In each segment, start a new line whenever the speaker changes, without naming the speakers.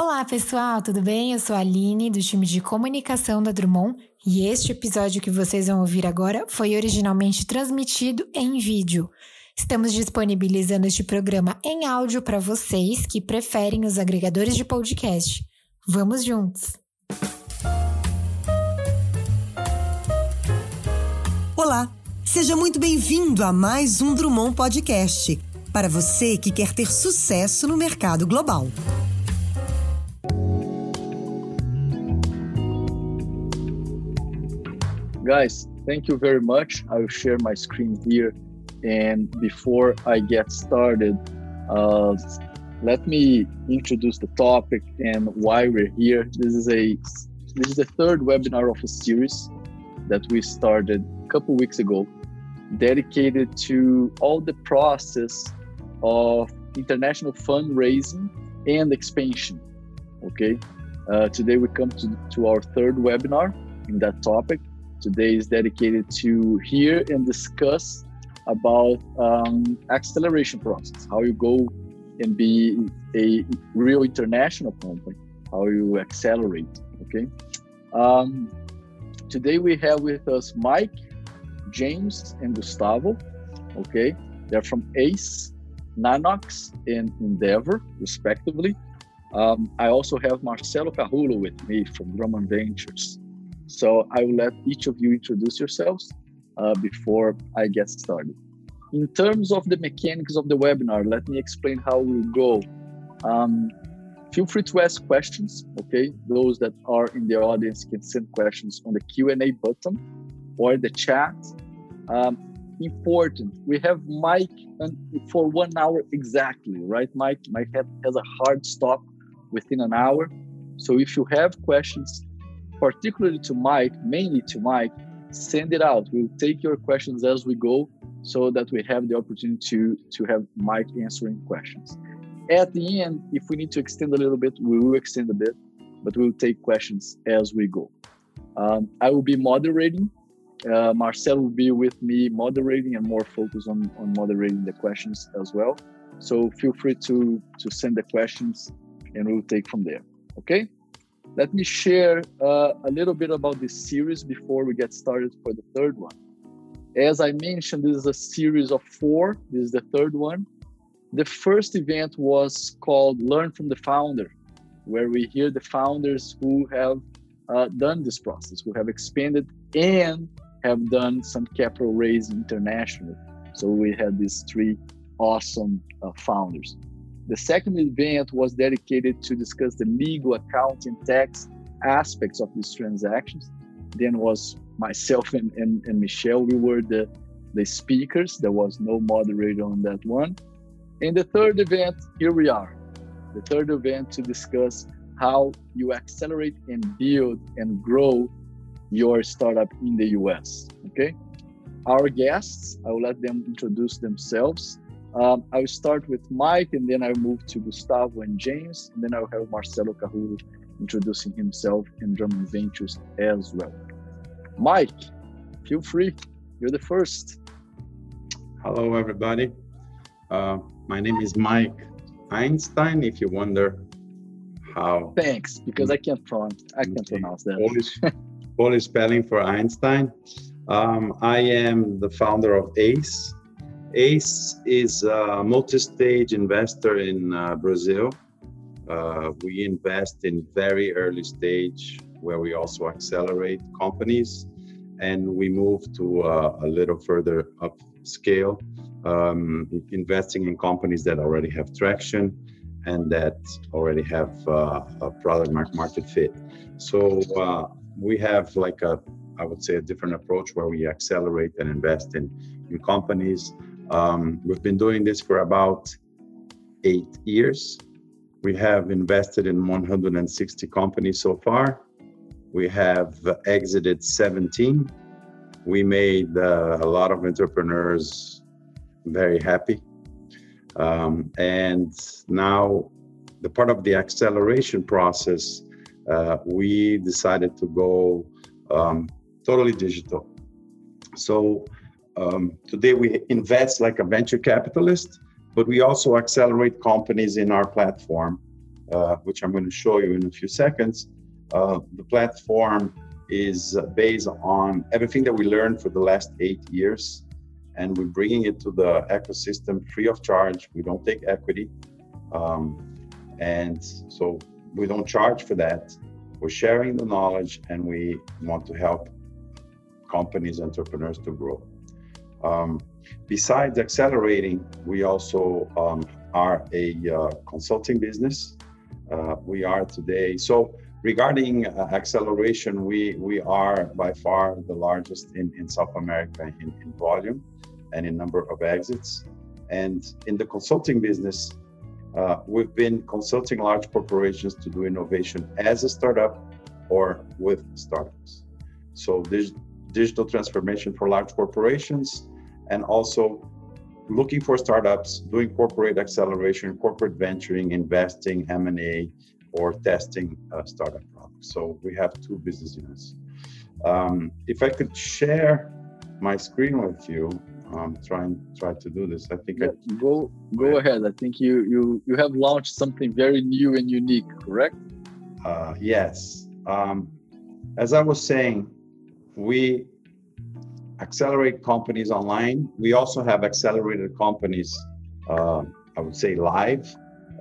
Olá, pessoal, tudo bem? Eu sou a Aline, do time de comunicação da Drummond, e este episódio que vocês vão ouvir agora foi originalmente transmitido em vídeo. Estamos disponibilizando este programa em áudio para vocês que preferem os agregadores de podcast. Vamos juntos!
Olá, seja muito bem-vindo a mais um Drummond Podcast para você que quer ter sucesso no mercado global.
Guys, thank you very much. I will share my screen here. And before I get started, uh, let me introduce the topic and why we're here. This is a this is the third webinar of a series that we started a couple weeks ago, dedicated to all the process of international fundraising and expansion. Okay, uh, today we come to, to our third webinar in that topic today is dedicated to hear and discuss about um, acceleration process, how you go and be a real international company, how you accelerate. Okay. Um, today we have with us Mike, James, and Gustavo. Okay, they're from ACE, Nanox, and Endeavor, respectively. Um, I also have Marcelo Carrulo with me from Drummond Ventures. So I will let each of you introduce yourselves uh, before I get started. In terms of the mechanics of the webinar, let me explain how we'll go. Um, feel free to ask questions, okay? Those that are in the audience can send questions on the Q&A button or the chat. Um, important, we have Mike for one hour exactly, right, Mike? Mike has a hard stop within an hour. So if you have questions, particularly to Mike, mainly to Mike, send it out. We'll take your questions as we go so that we have the opportunity to, to have Mike answering questions. At the end, if we need to extend a little bit, we will extend a bit, but we'll take questions as we go. Um, I will be moderating. Uh, Marcel will be with me moderating and more focus on, on moderating the questions as well. So feel free to, to send the questions and we'll take from there. Okay? Let me share uh, a little bit about this series before we get started for the third one. As I mentioned, this is a series of four. This is the third one. The first event was called Learn from the Founder, where we hear the founders who have uh, done this process, who have expanded and have done some capital raise internationally. So we had these three awesome uh, founders. The second event was dedicated to discuss the legal, accounting, tax aspects of these transactions. Then was myself and, and, and Michelle. We were the, the speakers. There was no moderator on that one. And the third event, here we are. The third event to discuss how you accelerate and build and grow your startup in the US. Okay. Our guests, I will let them introduce themselves. Um, I will start with Mike and then I'll move to Gustavo and James, and then I'll have Marcelo Carrulo introducing himself and Drummond Ventures as well. Mike, feel free. You're the first.
Hello, everybody. Uh, my name is Mike Ajnsztajn. If you wonder how.
Thanks, because I can't pronounce. I can't pronounce that.
Polish, Polish spelling for Einstein. Um, I am the founder of ACE, ACE is a multi-stage investor in uh, Brazil. Uh, we invest in very early stage where we also accelerate companies and we move to uh, a little further up scale, um, investing in companies that already have traction and that already have uh, a product market fit. So uh, we have like a, I would say, a different approach where we accelerate and invest in, in companies um, we've been doing this for about eight years. We have invested in 160 companies so far. We have exited 17. We made uh, a lot of entrepreneurs very happy. Um, and now, the part of the acceleration process, uh, we decided to go um, totally digital. So, um, today we invest like a venture capitalist, but we also accelerate companies in our platform uh, which I'm going to show you in a few seconds, uh, the platform is based on everything that we learned for the last eight years, and we're bringing it to the ecosystem free of charge. We don't take equity, um, and so we don't charge for that. We're sharing the knowledge, and we want to help companies, entrepreneurs to grow. Um, besides accelerating, we also um, are a uh, consulting business. Uh, we are today so regarding uh, acceleration, we we are by far the largest in, in South America in, in volume and in number of exits. And in the consulting business, uh, we've been consulting large corporations to do innovation as a startup or with startups. So there's digital transformation for large corporations and also looking for startups, doing corporate acceleration, corporate venturing, investing, M&A, or testing uh, startup products. So we have two business units. Um, if I could share my screen with you, um, try and try to do this. I think
yeah,
I,
go go ahead. I think you you you have launched something very new and unique, correct?
Uh, yes. Um, as I was saying, we accelerate companies online. We also have accelerated companies, uh, I would say, live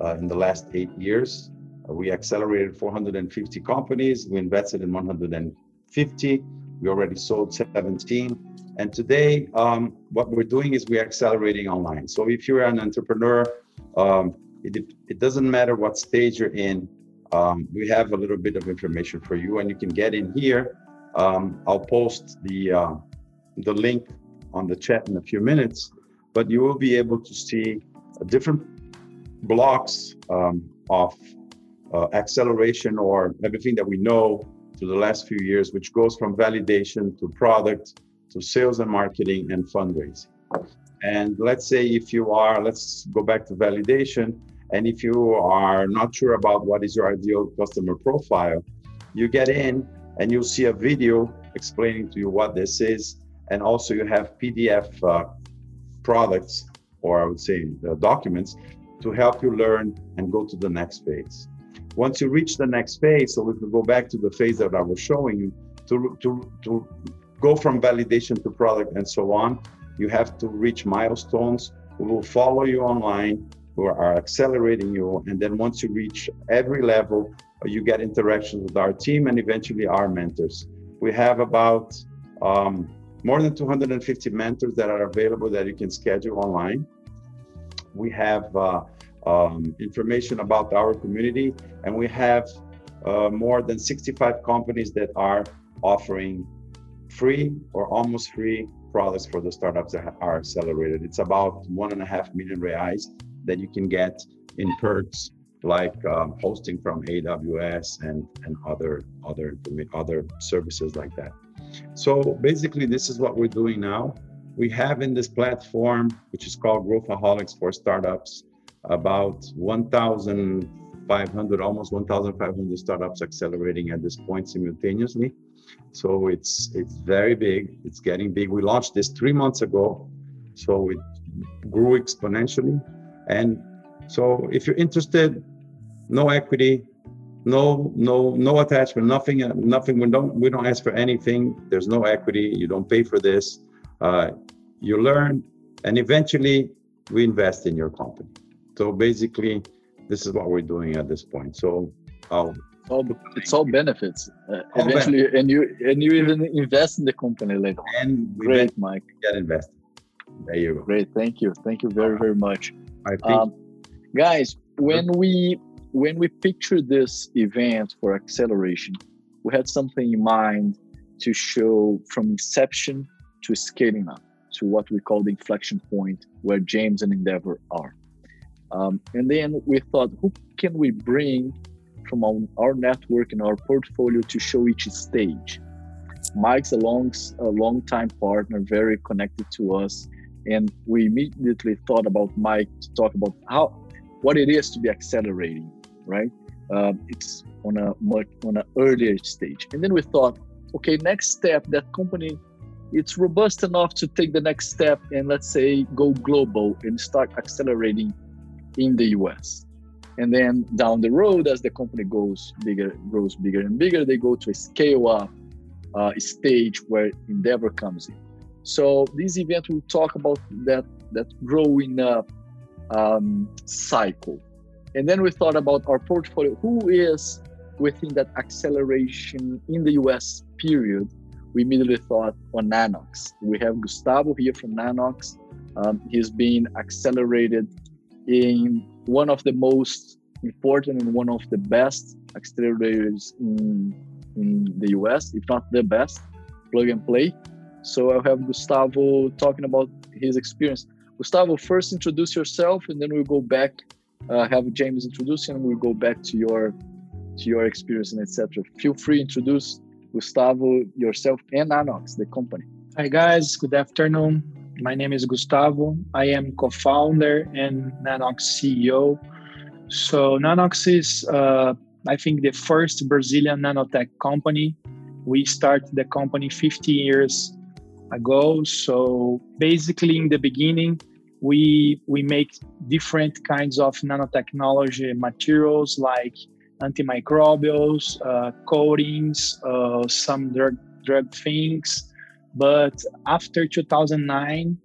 uh, in the last eight years. Uh, we accelerated 450 companies. We invested in 150. We already sold 17. And today, um, what we're doing is we're accelerating online. So if you're an entrepreneur, um, it, it doesn't matter what stage you're in. Um, we have a little bit of information for you, and you can get in here. Um, I'll post the uh, the link on the chat in a few minutes, but you will be able to see different blocks um, of uh, acceleration or everything that we know to the last few years, which goes from validation to product to sales and marketing and fundraising. And let's say if you are, let's go back to validation. And if you are not sure about what is your ideal customer profile, you get in and you'll see a video explaining to you what this is and also you have PDF uh, products, or I would say uh, documents, to help you learn and go to the next phase. Once you reach the next phase, so we go back to the phase that I was showing you, to, to, to go from validation to product and so on, you have to reach milestones. We will follow you online, who are accelerating you. And then once you reach every level, you get interactions with our team and eventually our mentors. We have about um, more than 250 mentors that are available that you can schedule online. We have uh, um, information about our community, and we have uh, more than 65 companies that are offering free or almost free products for the startups that are accelerated. It's about one and a half million reais that you can get in perks like um, hosting from AWS and, and other other other services like that. So basically, this is what we're doing now. We have in this platform, which is called Growthaholics for Startups, about 1,500, almost 1,500 startups accelerating at this point simultaneously. So it's it's very big. It's getting big. We launched this three months ago, so it grew exponentially. And so if you're interested, no equity, no no no attachment nothing nothing. We don't we don't ask for anything. There's no equity. You don't pay for this. Uh, you learn and eventually we invest in your company. So basically this is what we're doing at this point. So I'll,
all, it's all benefits uh, all eventually benefits. and you and you even invest in the company later
and
we great mike.
get invested. There you go.
Great thank you thank you very very much. I think, um, guys when we when we pictured this event for acceleration, we had something in mind to show from inception to scaling up to what we call the inflection point where James and Endeavor are. Um, and then we thought, who can we bring from our, our, network and our portfolio to show each stage? Mike's a long, a long time partner, very connected to us. And we immediately thought about Mike to talk about how what it is to be accelerating right? Uh, it's on a much on an earlier stage, and then we thought, okay, next step, that company, it's robust enough to take the next step and let's say go global and start accelerating in the U.S. And then down the road, as the company goes bigger, grows bigger and bigger, they go to a scale up uh, stage where Endeavor comes in. So this event will talk about that that growing up um, cycle. And then we thought about our portfolio. Who is within that acceleration in the US period? We immediately thought on Nanox. We have Gustavo here from Nanox. Um, he's been accelerated in one of the most important and one of the best accelerators in, in the US, if not the best, plug and play. So I'll have Gustavo talking about his experience. Gustavo, first introduce yourself, and then we'll go back. Uh, have James introduce, and we'll go back to your to your experience and etc. Feel free to introduce Gustavo yourself and Nanox, the company.
Hi guys, good afternoon. My name is Gustavo. I am co-founder and Nanox CEO. So Nanox is, uh, I think, the first Brazilian nanotech company. We started the company 15 years ago. So basically, in the beginning, we we make different kinds of nanotechnology materials like antimicrobials, uh, coatings, uh, some drug drug things. But after 2009,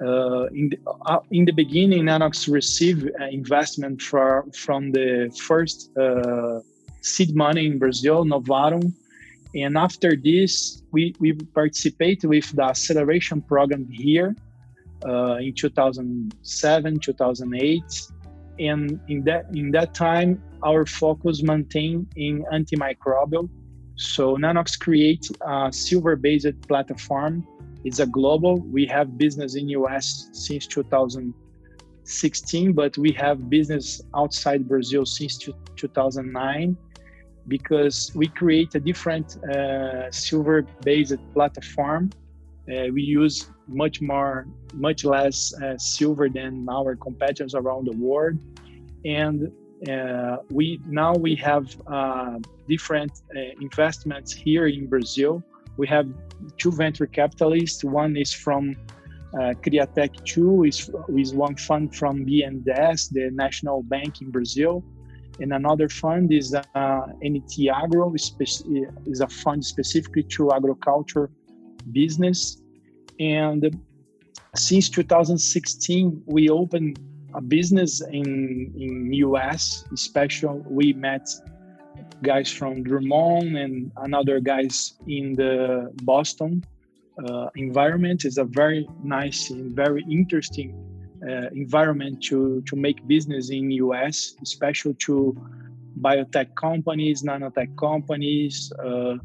uh, in the, uh, in the beginning, Nanox received investment for, from the first uh, seed money in Brazil, Novarum, and after this, we, we participate with the acceleration program here uh, in 2007, 2008. And in that, in that time, our focus maintained in antimicrobial. So Nanox create a silver-based platform. It's a global. We have business in US since 2016, but we have business outside Brazil since 2009 because we create a different uh, silver based platform uh, we use much more much less uh, silver than our competitors around the world. And uh, we now we have uh, different uh, investments here in brazil. We have two venture capitalists. One is from uh, Criatec 2 is, is one fund from BNDES, the national bank in Brazil, and another fund is uh, NT Agro, is a fund specifically to agriculture business. And since 2016, we opened a business in in US. Especially, we met guys from Drummond and another guys in the Boston uh, environment. is a very nice and very interesting uh, environment to to make business in US, especially to biotech companies, nanotech companies. Uh,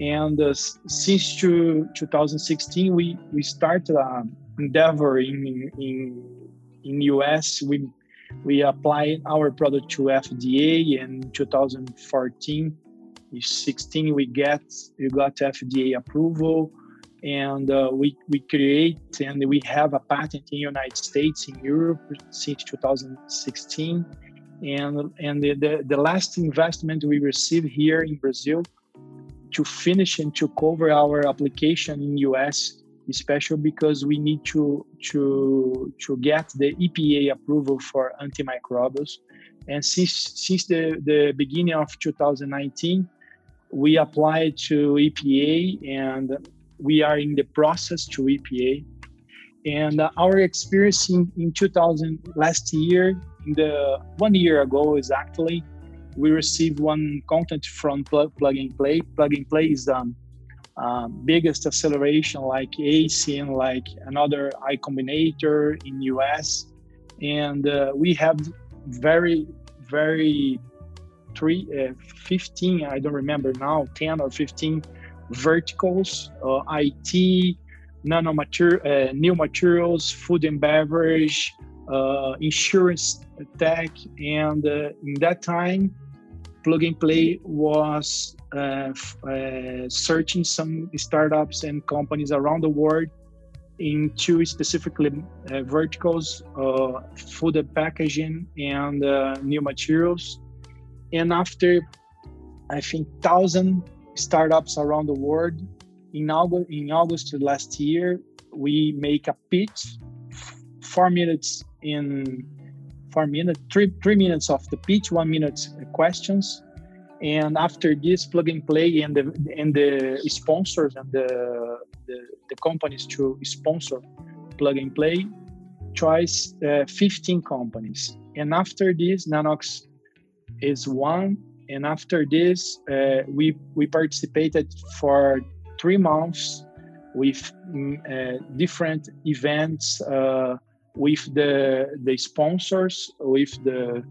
and uh, since to 2016, we we started an endeavor in in in US. We we applied our product to FDA in 2014. 16 we get we got FDA approval and uh, we, we create and we have a patent in United States, in Europe since 2016. And, and the, the, the last investment we received here in Brazil to finish and to cover our application in US, especially because we need to, to, to get the EPA approval for antimicrobials. And since, since the, the beginning of 2019, we applied to EPA and we are in the process to EPA. And our experience in, in 2000 last year, in the one year ago exactly, we received one content from Plug, Plug and Play. Plug and Play is the um, uh, biggest acceleration like ACN, like another Y Combinator in US. And uh, we have very, very three, uh, 15, I don't remember now, 10 or 15 verticals, uh, IT, nanomaterial, uh, new materials, food and beverage, uh, insurance tech, and in that time, Plug and Play was uh, uh, searching some startups and companies around the world in two specifically verticals: food and packaging and new materials. And after, I think, thousand startups around the world. In August, in August last year, we make a pitch, four minutes in four minutes, three three minutes of the pitch, one minute questions, and after this plug and play and the and the sponsors and the the, the companies to sponsor plug and play tries uh, 15 companies. And after this nanox is one. And after this uh, we we participated for three months with mm, uh, different events uh, with the the sponsors with the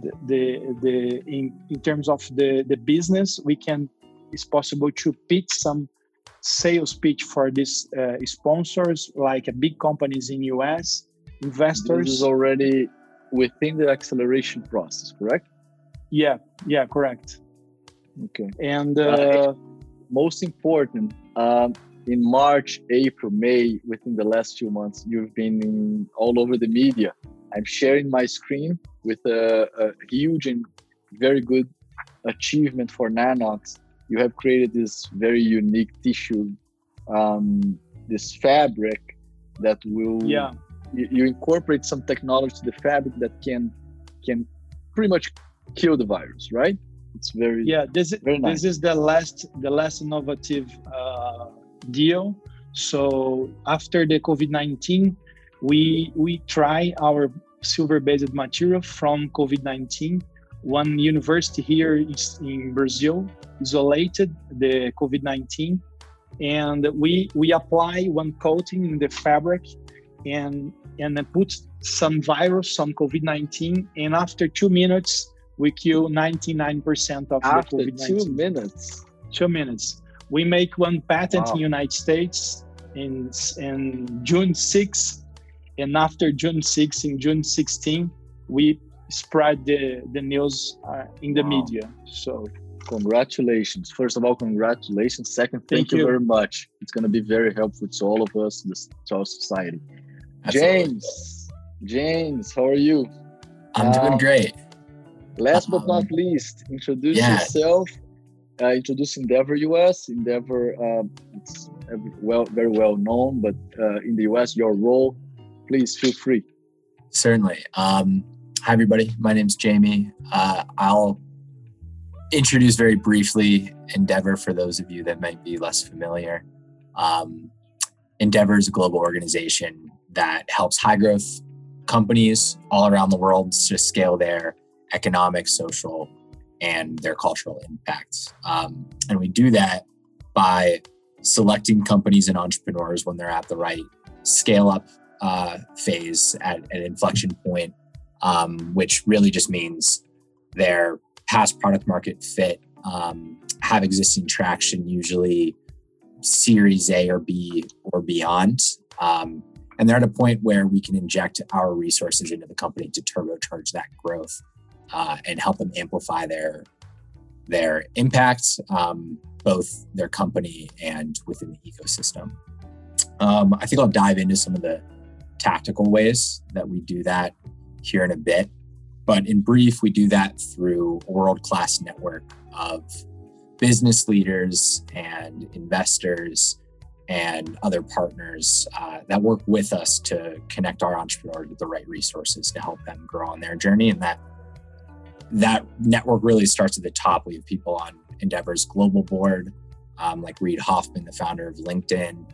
the the, the in, in terms of the the business we can it's possible to pitch some sales pitch for these uh, sponsors like big companies in us investors.
This is already within the acceleration process correct?
Yeah yeah correct.
Okay.
And uh,
most important um, in march april may within the last few months you've been all over the media. I'm sharing my screen with a, a huge and very good achievement for nanox. You have created this very unique tissue um, this fabric that will
yeah.
you, you incorporate some technology to the fabric that can can pretty much kill the virus right? It's very
yeah this is
very nice.
this is the last the last innovative uh, deal. So after the covid-19 we we try our silver based material from covid-19 one university here is in brazil isolated the covid-19 and we we apply one coating in the fabric and and then put some virus some covid-19 and after two minutes we kill 99% of
after
the covid-19
two minutes?
Two minutes we make one patent
Wow.
in united states in in june 6 and after june 6 in june 16 we spread the the news uh, in the
Wow.
media so
congratulations first of all congratulations second thank,
Thank
you.
you.
very much it's going to be very helpful to all of us this to our society
Absolutely.
james james how are you
I'm
Um,
doing great.
last but
Um,
not least introduce
yeah.
yourself uh, introduce endeavor us endeavor um, it's well very well known but uh, in the us your role please feel free
Certainly. Um, hi, everybody. My name's Jamie. Uh, I'll introduce very briefly Endeavor for those of you that might be less familiar. Um, Endeavor is a global organization that helps high growth companies all around the world to scale their economic, social, and their cultural impacts. Um, and we do that by selecting companies and entrepreneurs when they're at the right scale up uh, phase at an inflection point, um, which really just means they're past product market fit, um, have existing traction, usually Series A or B or beyond. Um, and they're at a point where we can inject our resources into the company to turbocharge that growth uh, and help them amplify their their impact, um, both their company and within the ecosystem. Um, I think I'll dive into some of the tactical ways that we do that here in a bit. But in brief, we do that through a world class network of business leaders and investors and other partners uh, that work with us to connect our entrepreneurs with the right resources to help them grow on their journey. And that that network really starts at the top. We have people on Endeavor's global board, um, like Reid Hoffman, the founder of LinkedIn,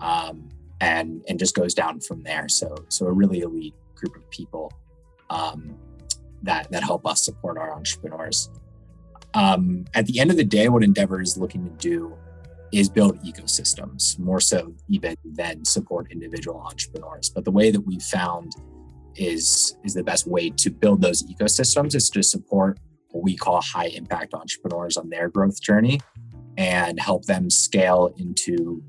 um, and and just goes down from there. So so a really elite group of people um, that that help us support our entrepreneurs. Um, at the end of the day, what Endeavor is looking to do is build ecosystems more so even than support individual entrepreneurs. But the way that we've found is is the best way to build those ecosystems is to support what we call high impact entrepreneurs on their growth journey and help them scale into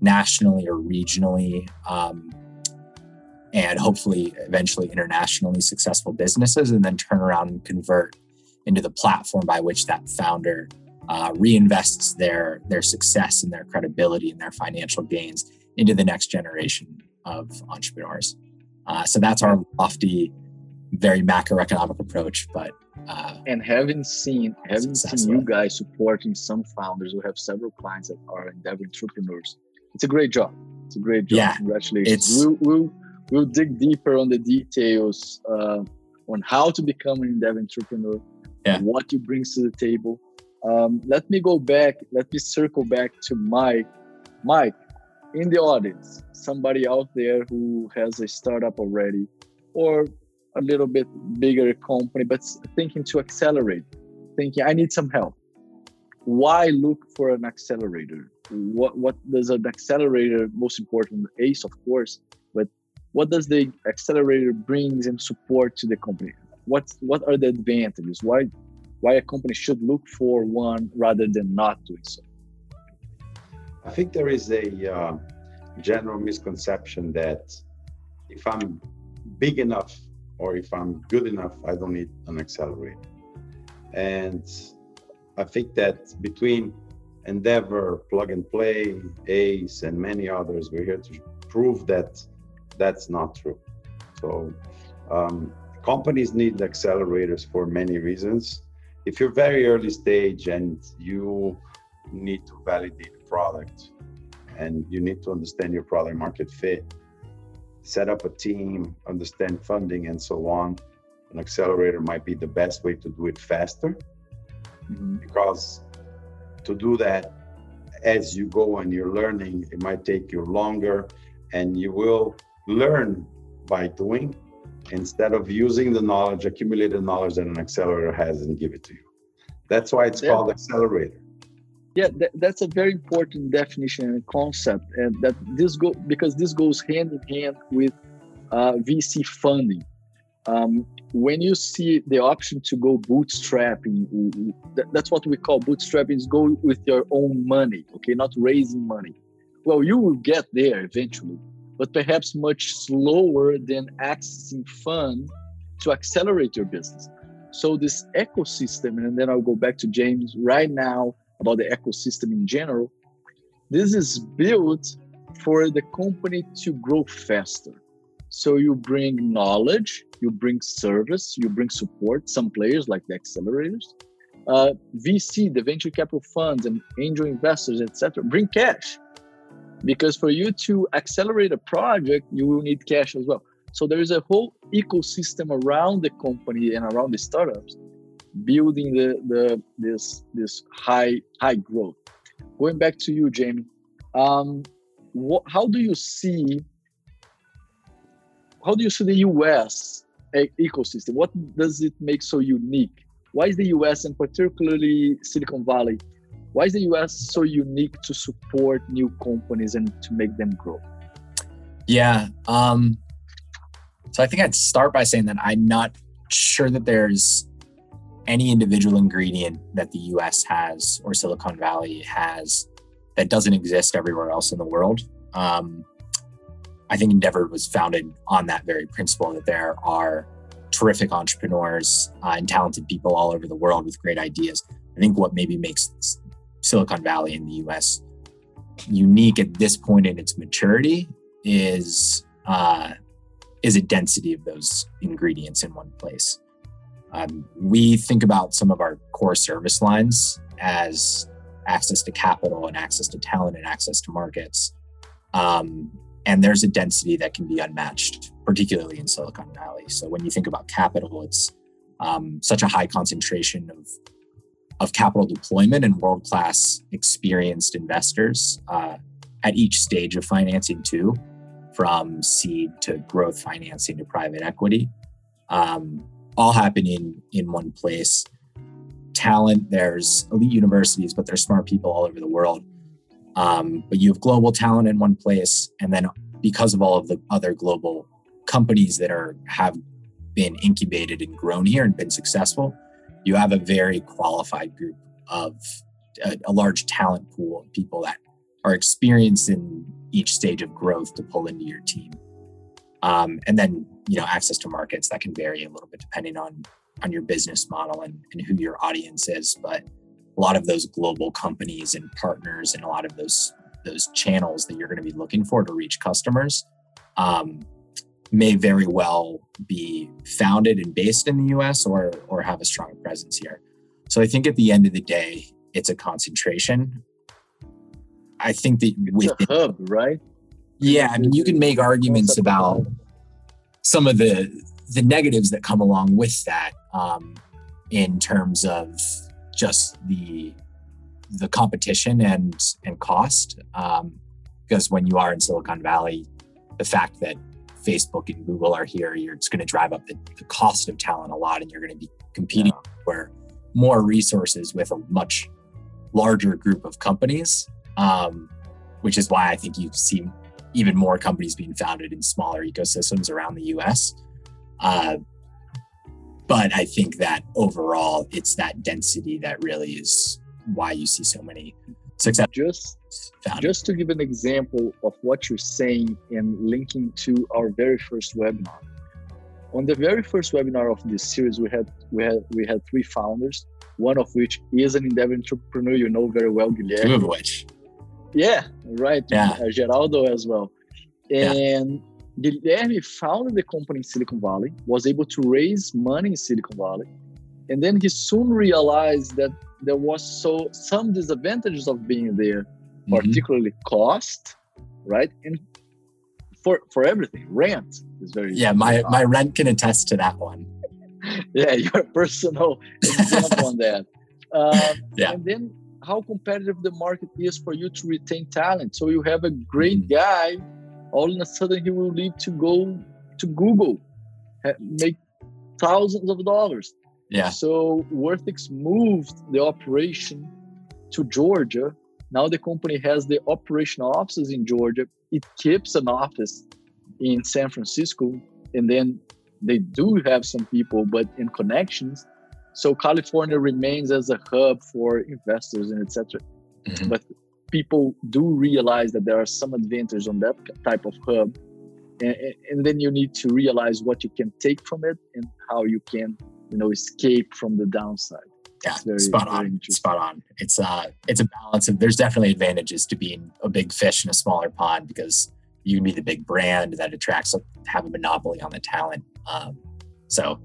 nationally or regionally um, and hopefully eventually internationally successful businesses and then turn around and convert into the platform by which that founder uh, reinvests their their success and their credibility and their financial gains into the next generation of entrepreneurs uh, so that's our lofty very macroeconomic approach but uh,
and having seen having seen you guys supporting some founders who have several clients that are endeavor entrepreneurs it's a great job it's a great job
Yeah,
congratulations we'll, we'll we'll dig deeper on the details uh, on how to become an Endeavor entrepreneur,
yeah.
what you bring to the table. Um, let me go back. Let me circle back to Mike. Mike, in the audience, somebody out there who has a startup already, or a little bit bigger company, but thinking to accelerate, thinking I need some help. Why look for an accelerator? What what does an accelerator most important? ACE, of course, but what does the accelerator brings and support to the company? What what are the advantages? Why why a company should look for one rather than not doing so?
I think there is a uh, general misconception that if I'm big enough or if I'm good enough, I don't need an accelerator. And I think that between Endeavor, Plug and Play, ACE, and many others, we're here to prove that that's not true. So, um, companies need accelerators for many reasons. If you're very early stage and you need to validate product and you need to understand your product market fit, set up a team, understand funding, and so on, an accelerator might be the best way to do it faster. Mm-hmm. Because to do that as you go and you're learning, it might take you longer, and you will learn by doing instead of using the knowledge, accumulated knowledge that an accelerator has and give it to you. That's why it's yeah. called accelerator
yeah that, that's a very important definition and concept and that this go because this goes hand in hand with uh, vc funding. Um, when you see the option to go bootstrapping that's what we call bootstrapping is go with your own money okay not raising money. Well you will get there eventually but perhaps much slower than accessing funds to accelerate your business. So this ecosystem and then i'll go back to james right now about the ecosystem in general, this is built for the company to grow faster. So you bring knowledge, you bring service, you bring support. Some players like the accelerators, uh, VC, the venture capital funds, and angel investors, etc., bring cash. Because for you to accelerate a project, you will need cash as well. So there is a whole ecosystem around the company and around the startups building the, the this this high high growth. Going back to you, Jamie, um, what, how do you see how do you see the U.S. ecosystem? What does it make so unique? Why is the U.S. and particularly Silicon Valley? Why is the U.S. so unique to support new companies and to make them grow?
Yeah. Um, so I think I'd start by saying that I'm not sure that there's any individual ingredient that the US has or Silicon Valley has that doesn't exist everywhere else in the world. Um, I think Endeavor was founded on that very principle that there are terrific entrepreneurs uh, and talented people all over the world with great ideas. I think what maybe makes Silicon Valley in the US unique at this point in its maturity is uh, is a density of those ingredients in one place. Um, we think about some of our core service lines as access to capital and access to talent and access to markets. Um, and there's a density that can be unmatched, particularly in Silicon Valley. So when you think about capital, it's um, such a high concentration of of capital deployment and world class experienced investors uh, at each stage of financing too, from seed to growth financing to private equity. Um, all happening in one place. Talent, there's elite universities, but there's smart people all over the world. Um, but you have global talent in one place, and then because of all of the other global companies that are have been incubated and grown here and been successful, you have a very qualified group of a, a large talent pool of people that are experienced in each stage of growth to pull into your team. Um, and then you know access to markets that can vary a little bit depending on on your business model and, and who your audience is. But a lot of those global companies and partners and a lot of those those channels that you're going to be looking for to reach customers um, may very well be founded and based in the US or or have a strong presence here. So I think at the end of the day, it's a concentration. I think that
with a hub, right?
Yeah, I mean, you can make arguments about some of the the negatives that come along with that um, in terms of just the the competition and and cost um, because when you are in silicon valley the fact that facebook and google are here you're just going to drive up the, the, cost of talent a lot and you're going to be competing yeah. for more resources with a much larger group of companies um, which is why i think you see even more companies being founded in smaller ecosystems around the us uh, but I think that overall, it's that density that really is why you see so many success.
Just, just to give an example of what you're saying and linking to our very first webinar. On the very first webinar of this series, we had we had we had three founders, one of which is an Endeavor entrepreneur you know very well, Guilherme.
Two of which.
Yeah, right.
Yeah.
Uh, Geraldo as well. And yeah. Guilherme founded the company in Silicon Valley, was able to raise money in Silicon Valley, and then he soon realized that there was so some disadvantages of being there, mm-hmm. particularly cost, right? And for for everything, rent is very
yeah. My my rent can attest to that one.
yeah, your personal example on that. Um,
yeah.
And then how competitive the market is for you to retain talent. So you have a great mm-hmm. guy all of a sudden he will need to go to Google, make thousands of dollars.
Yeah.
So Worthix moved the operation to Georgia. Now the company has the operational offices in Georgia. It keeps an office in San Francisco, and then they do have some people, but in connections. So California remains as a hub for investors and etc. Mm-hmm. But people do realize that there are some advantages on that type of hub. And, and, then you need to realize what you can take from it and how you can you know escape from the downside.
Yeah very, spot on spot on. It's uh it's a balance of there's definitely advantages to being a big fish in a smaller pond because you can be the big brand that attracts have a monopoly on the talent. Um, so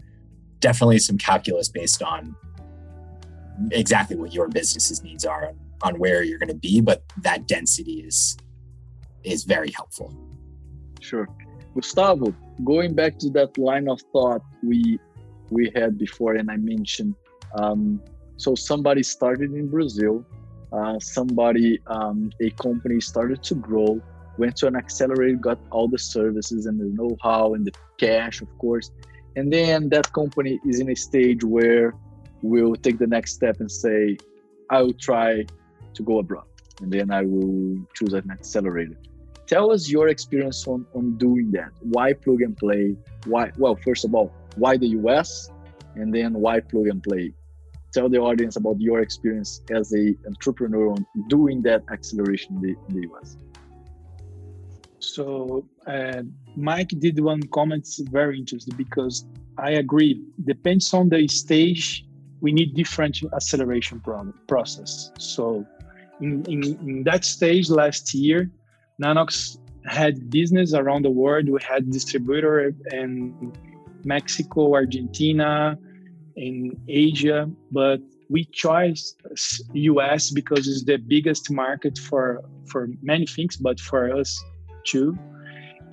definitely some calculus based on exactly what your business's needs are on where you're going to be, but that density is is very helpful.
Sure, Gustavo. Going back to that line of thought we we had before, and I mentioned. Um, so somebody started in Brazil. Uh, somebody, um, a company started to grow, went to an accelerator, got all the services and the know-how and the cash, of course, and then that company is in a stage where we'll take the next step and say, I will try to go abroad and then I will choose an accelerator. Tell us your experience on, on doing that. Why plug and play? Why, well, first of all, why the US? And then why plug and play? Tell the audience about your experience as a entrepreneur on doing that acceleration in the, in the US.
So uh, Mike did one comment very interesting because I agree. Depends on the stage, we need different acceleration process. So in, in, in that stage last year, Nanox had business around the world. We had distributor in Mexico, Argentina, in Asia, but we chose US because it's the biggest market for for many things, but for us too.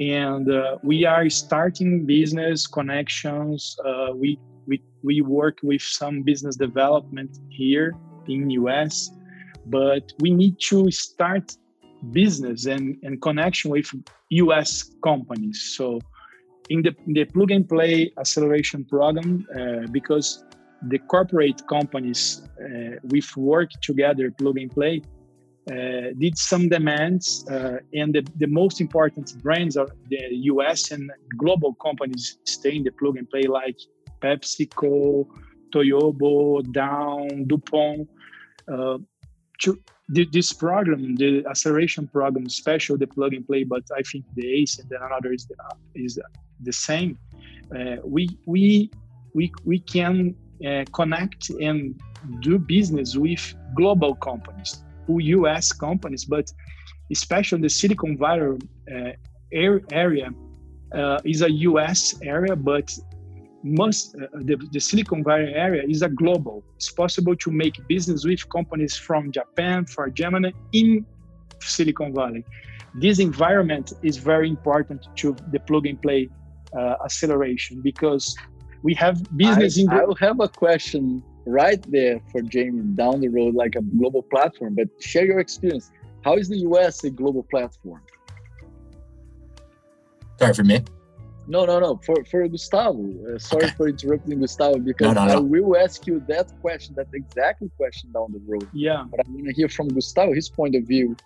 And uh, we are starting business connections. Uh, we we we work with some business development here in US but we need to start business and, and connection with US companies. So in the, the plug and play acceleration program, uh, because the corporate companies uh, we've worked together, plug and play, did some demands, uh, and the, the most important brands are the US and global companies stay in the plug and play, like PepsiCo, Toyobo, Dow, DuPont. Uh, to this program, the acceleration program, special the plug and play, but I think the ACE and then another is the, is the same. Uh, we we we we can uh, connect and do business with global companies, U.S. companies, but especially the Silicon Valley uh, area uh, is a U.S. area, but most uh, the, the, Silicon Valley area is a global. It's possible to make business with companies from Japan, from Germany, in Silicon Valley. This environment is very important to the plug and play uh, acceleration because we have business
I,
in.
I will have a question right there for Jamie down the road, like a global platform. But share your experience. How is the US a global platform?
Sorry for me.
No, no, no. For for Gustavo. Uh, sorry
Okay.
for interrupting Gustavo because
No, no, no.
I will ask you that question, that exact question down the road.
Yeah,
But I want to hear from Gustavo his point of view,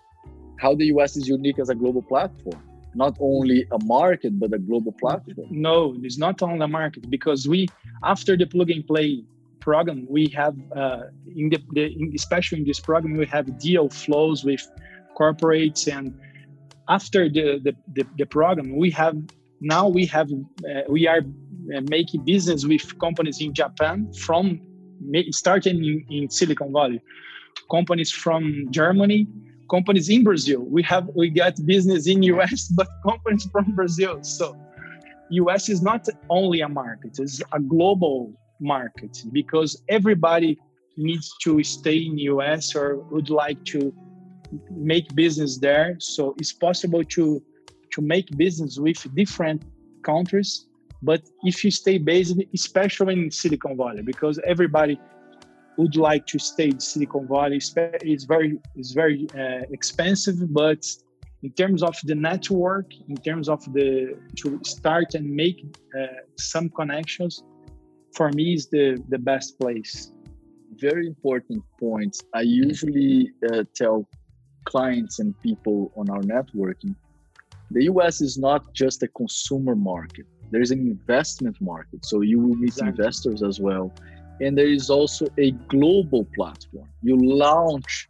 how the US is unique as a global platform, not only a market but a global platform.
no, it's not on the market because we, after the plug and play program, we have uh, in the, the in, especially in this program we have deal flows with corporates and after the the, the, the program we have now we have uh, we are uh, making business with companies in Japan from starting in, in Silicon Valley, companies from Germany, companies in Brazil. We have we got business in US, but companies from Brazil. So US is not only a market; it's a global market because everybody needs to stay in US or would like to make business there. So it's possible to to make business with different countries. But if you stay based, especially in Silicon Valley, because everybody would like to stay in Silicon Valley, it's very it's very uh, expensive. But in terms of the network, in terms of the to start and make uh, some connections, for me is the the best place.
Very important points. I usually uh, tell clients and people on our networking the US is not just a consumer market, there's an investment market. So you will meet
Exactly.
investors as well. And there is also a global platform. You launch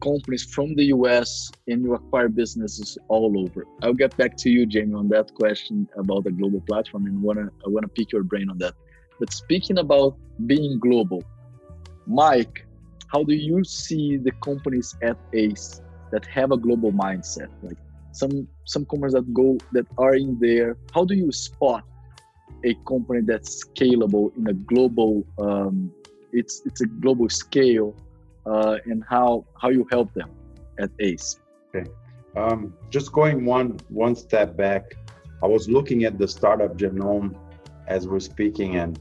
companies from the US and you acquire businesses all over. I'll get back to you, Jamie, on that question about the global platform and wanna I wanna pick your brain on that. But speaking about being global, Mike, how do you see the companies at ACE that have a global mindset? Like some some companies that go that are in there. How do you spot a company that's scalable in a global? Um, it's it's a global scale, uh, and how how you help them at ACE?
Um, just going one one step back, I was looking at the startup genome as we're speaking and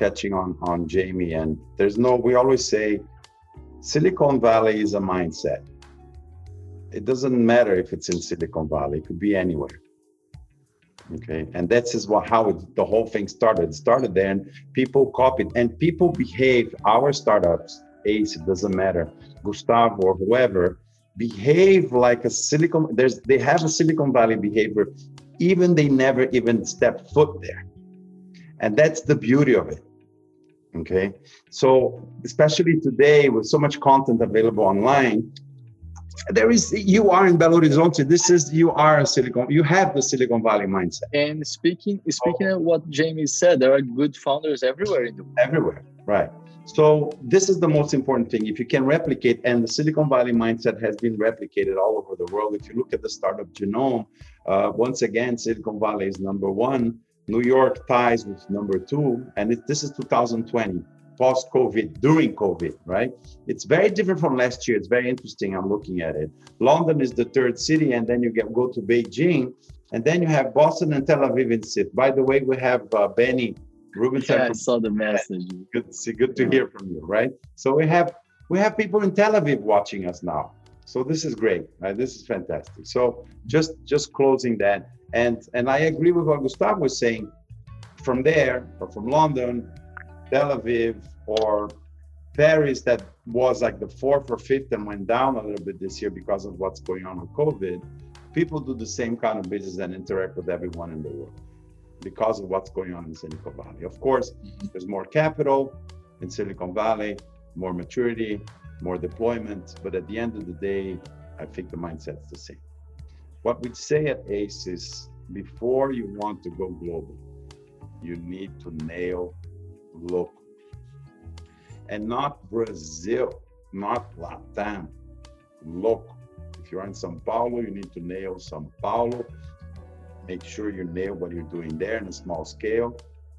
catching on on Jamie. And there's no. We always say Silicon Valley is a mindset. It doesn't matter if it's in Silicon Valley; it could be anywhere. Okay, and that's is what how it, the whole thing started. It started there, and people copied, and people behave. Our startups, Ace, it doesn't matter, Gustavo or whoever, behave like a Silicon. There's they have a Silicon Valley behavior, even they never even step foot there, and that's the beauty of it. Okay, so especially today with so much content available online, there is you are in Belo Horizonte. This is you are a Silicon. You have the Silicon Valley mindset
And speaking speaking of what Jamie said, there are good founders everywhere in the world.
everywhere, right? So this is the most important thing. If you can replicate, and the Silicon Valley mindset has been replicated all over the world. If you look at the startup genome, uh, once again, Silicon Valley is number one. New York ties with number two, and it, this is 2020, post-COVID, during COVID, right? It's very different from last year. It's very interesting. I'm looking at it. London is the third city, and then you get go to Beijing, and then you have Boston and Tel Aviv in sit. By the way, we have uh, Benny Rubenstein
Yeah, I saw the message.
good to see good to hear from you right so we have we have people in tel aviv watching us now so this is great right this is fantastic so just just closing that and and i agree with what gustavo was saying from there or from london tel aviv or paris that was like the fourth or fifth and went down a little bit this year because of what's going on with covid people do the same kind of business and interact with everyone in the world because of what's going on in Silicon Valley. Of course, there's more capital in Silicon Valley, more maturity, more deployment, but at the end of the day, I think the mindset's the same. What we'd say at ACE is before you want to go global, you need to nail local. And not Brazil, not Latam, local. If you're in Sao Paulo, you need to nail Sao Paulo make sure you nail what you're doing there in a small scale,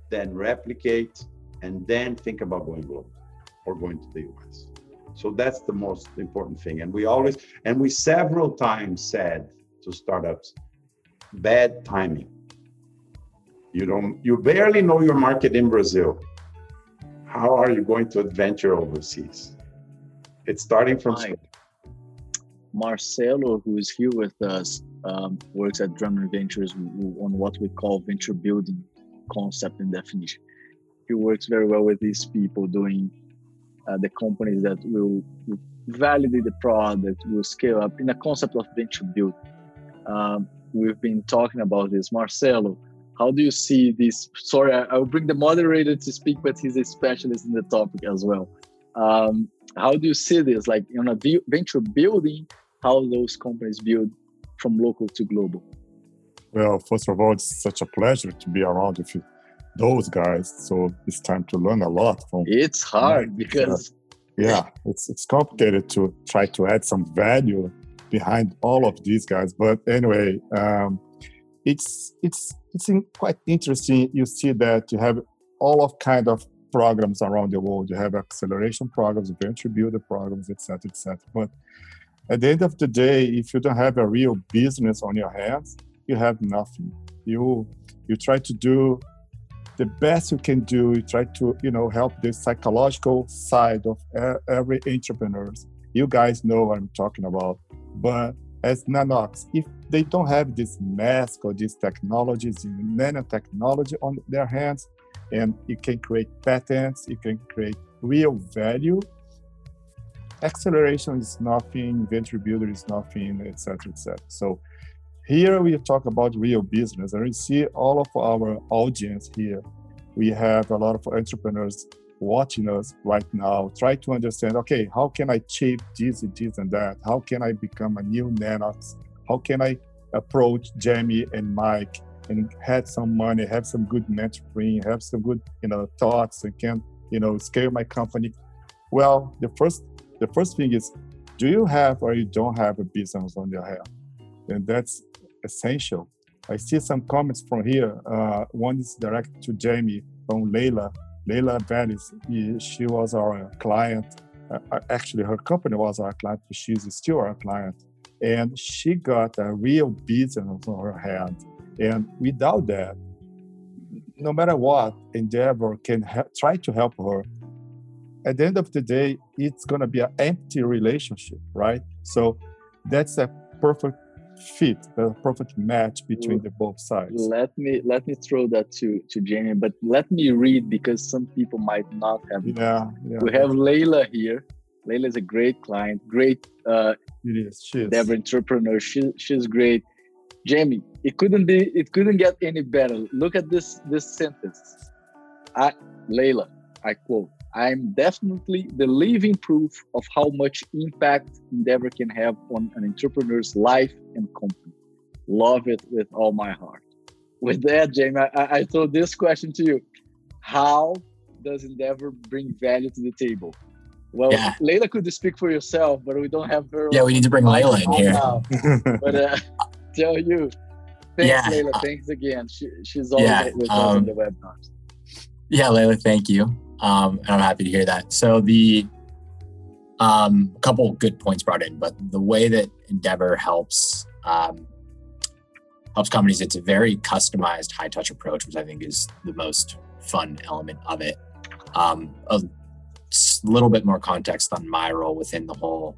then replicate, and then think about going global or going to the US. So that's the most important thing. And we always, and we several times said to startups, bad timing. You don't you barely know your market in Brazil. How are you going to adventure overseas? It's starting from
Marcelo, who is here with us, um, works at Drummond Ventures on what we call venture building concept and definition. He works very well with these people doing uh, the companies that will, will, validate the product, will scale up in a concept of venture build. Um, we've been talking about this. Marcelo, how do you see this? Sorry, I, will bring the moderator to speak, but he's a specialist in the topic as well. Um, how do you see this? Like on a venture building, how those companies build from local to global?
Well, first of all, it's such a pleasure to be around with you, those guys. So it's time to learn a lot from.
It's hard because.
yeah, it's it's complicated to try to add some value behind all of these guys. But anyway, um, it's it's it's quite interesting. You see that you have all of kind of programs around the world. You have acceleration programs, venture builder programs, etc., etc. But at the end of the day, if you don't have a real business on your hands, you have nothing. You you try to do the best you can do. You try to you know help the psychological side of every entrepreneurs. You guys know what I'm talking about. But as Nanox, if they don't have this mask or these technologies, nanotechnology on their hands, and you can create patents, you can create real value. Acceleration is nothing, venture builder is nothing, etc., etc. So here we talk about real business, and we see all of our audience here. We have a lot of entrepreneurs watching us right now try to understand okay how can i achieve this and this and that? How can i become a new nanox how can i approach jamie and mike and have some money have some good mentoring have some good you know thoughts and can you know scale my company? Well the first the first thing is do you have or you don't have a business on your hand and that's essential. I see some comments from here. Uh, one is directed to jamie from leila Leila Venice, she was our client. Uh, uh, actually, her company was our client, but she's still our client. And she got a real business on her hand. And without that, no matter what endeavor can ha- try to help her, at the end of the day, it's going to be an empty relationship, right? So that's a perfect fit, the perfect match between the both sides.
Let me let me throw that to to Jamie, but let me read because some people might not have.
Yeah, yeah.
We have Layla here. Layla is a great client, great uh,
it is. She is.
entrepreneur. She, she's great. Jamie, it couldn't be. It couldn't get any better. Look at this this sentence. I, Layla, I quote: I'm definitely the living proof of how much impact Endeavor can have on an entrepreneur's life and company. Love it with all my heart. With that, Jamie, I, I throw this question to you. How does Endeavor bring value to the table? Well, yeah. Leila could speak for yourself, but we don't have her.
Yeah, we need to bring Leila in here.
but uh, tell you, thanks, yeah. Leila. Thanks again. She, she's always yeah, with um, us in the webinars.
Yeah, Leila, thank you. Um, and I'm happy to hear that. So the um, a couple good points brought in, but the way that Endeavor helps um, helps companies, it's a very customized, high touch approach, which I think is the most fun element of it. Um, a little bit more context on my role within the whole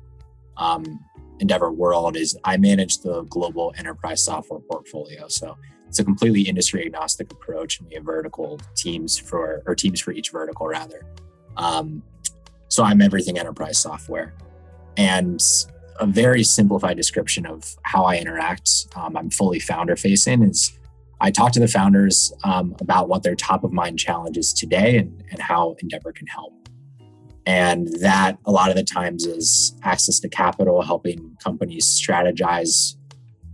um, Endeavor world is I manage the global enterprise software portfolio. So it's a completely industry agnostic approach, and we have vertical teams for or teams for each vertical rather. Um, so I'm everything enterprise software, and a very simplified description of how I interact. Um, I'm fully founder facing. Is I talk to the founders um, about what their top of mind challenges today and, and how Endeavor can help. And that a lot of the times is access to capital, helping companies strategize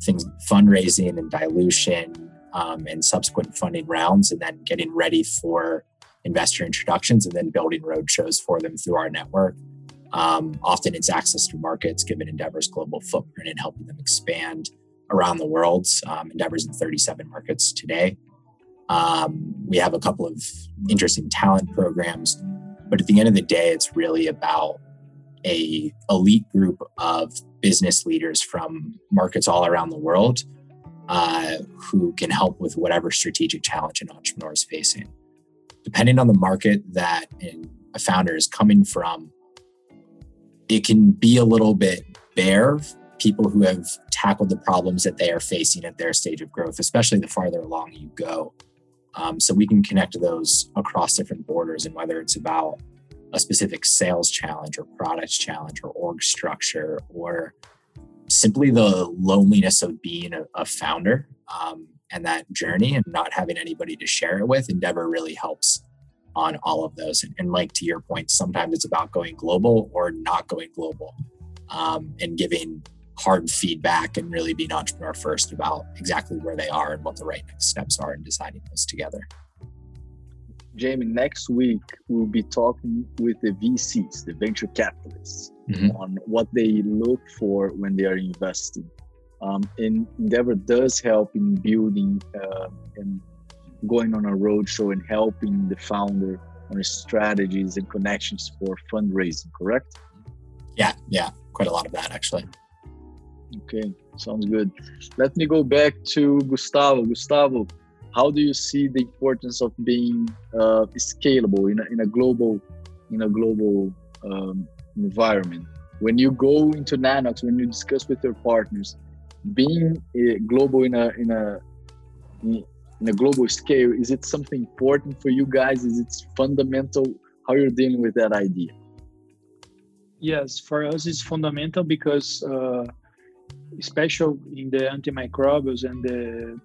things, fundraising and dilution, um, and subsequent funding rounds, and then getting ready for investor introductions and then building roadshows for them through our network. Um, often it's access to markets, given Endeavor's global footprint and helping them expand around the world. Um, Endeavor's in 37 markets today. Um, we have a couple of interesting talent programs, but at the end of the day, it's really about a elite group of business leaders from markets all around the world uh, who can help with whatever strategic challenge an entrepreneur is facing. Depending on the market that a founder is coming from, it can be a little bit bare people who have tackled the problems that they are facing at their stage of growth, especially the farther along you go. Um, so we can connect those across different borders, and whether it's about a specific sales challenge or product challenge or org structure or simply the loneliness of being a, a founder um, and that journey and not having anybody to share it with, Endeavor really helps on all of those. And, and like to your point, sometimes it's about going global or not going global um, and giving hard feedback and really being entrepreneur first about exactly where they are and what the right next steps are in designing those together.
Jamie, next week we'll be talking with the VCs, the venture capitalists, mm-hmm. on what they look for when they are investing. Um, and Endeavor does help in building uh, and going on a roadshow and helping the founder on strategies and connections for fundraising, correct?
Yeah, yeah, quite a lot of that actually.
Okay, sounds good. Let me go back to Gustavo. Gustavo, how do you see the importance of being uh, scalable in a, in a global in a global um, environment? When you go into Nanox, when you discuss with your partners, being global in a in a in a global scale, is it something important for you guys? Is it fundamental? How you're dealing with that idea?
Yes, for us it's fundamental because. Uh, especially in the antimicrobials and the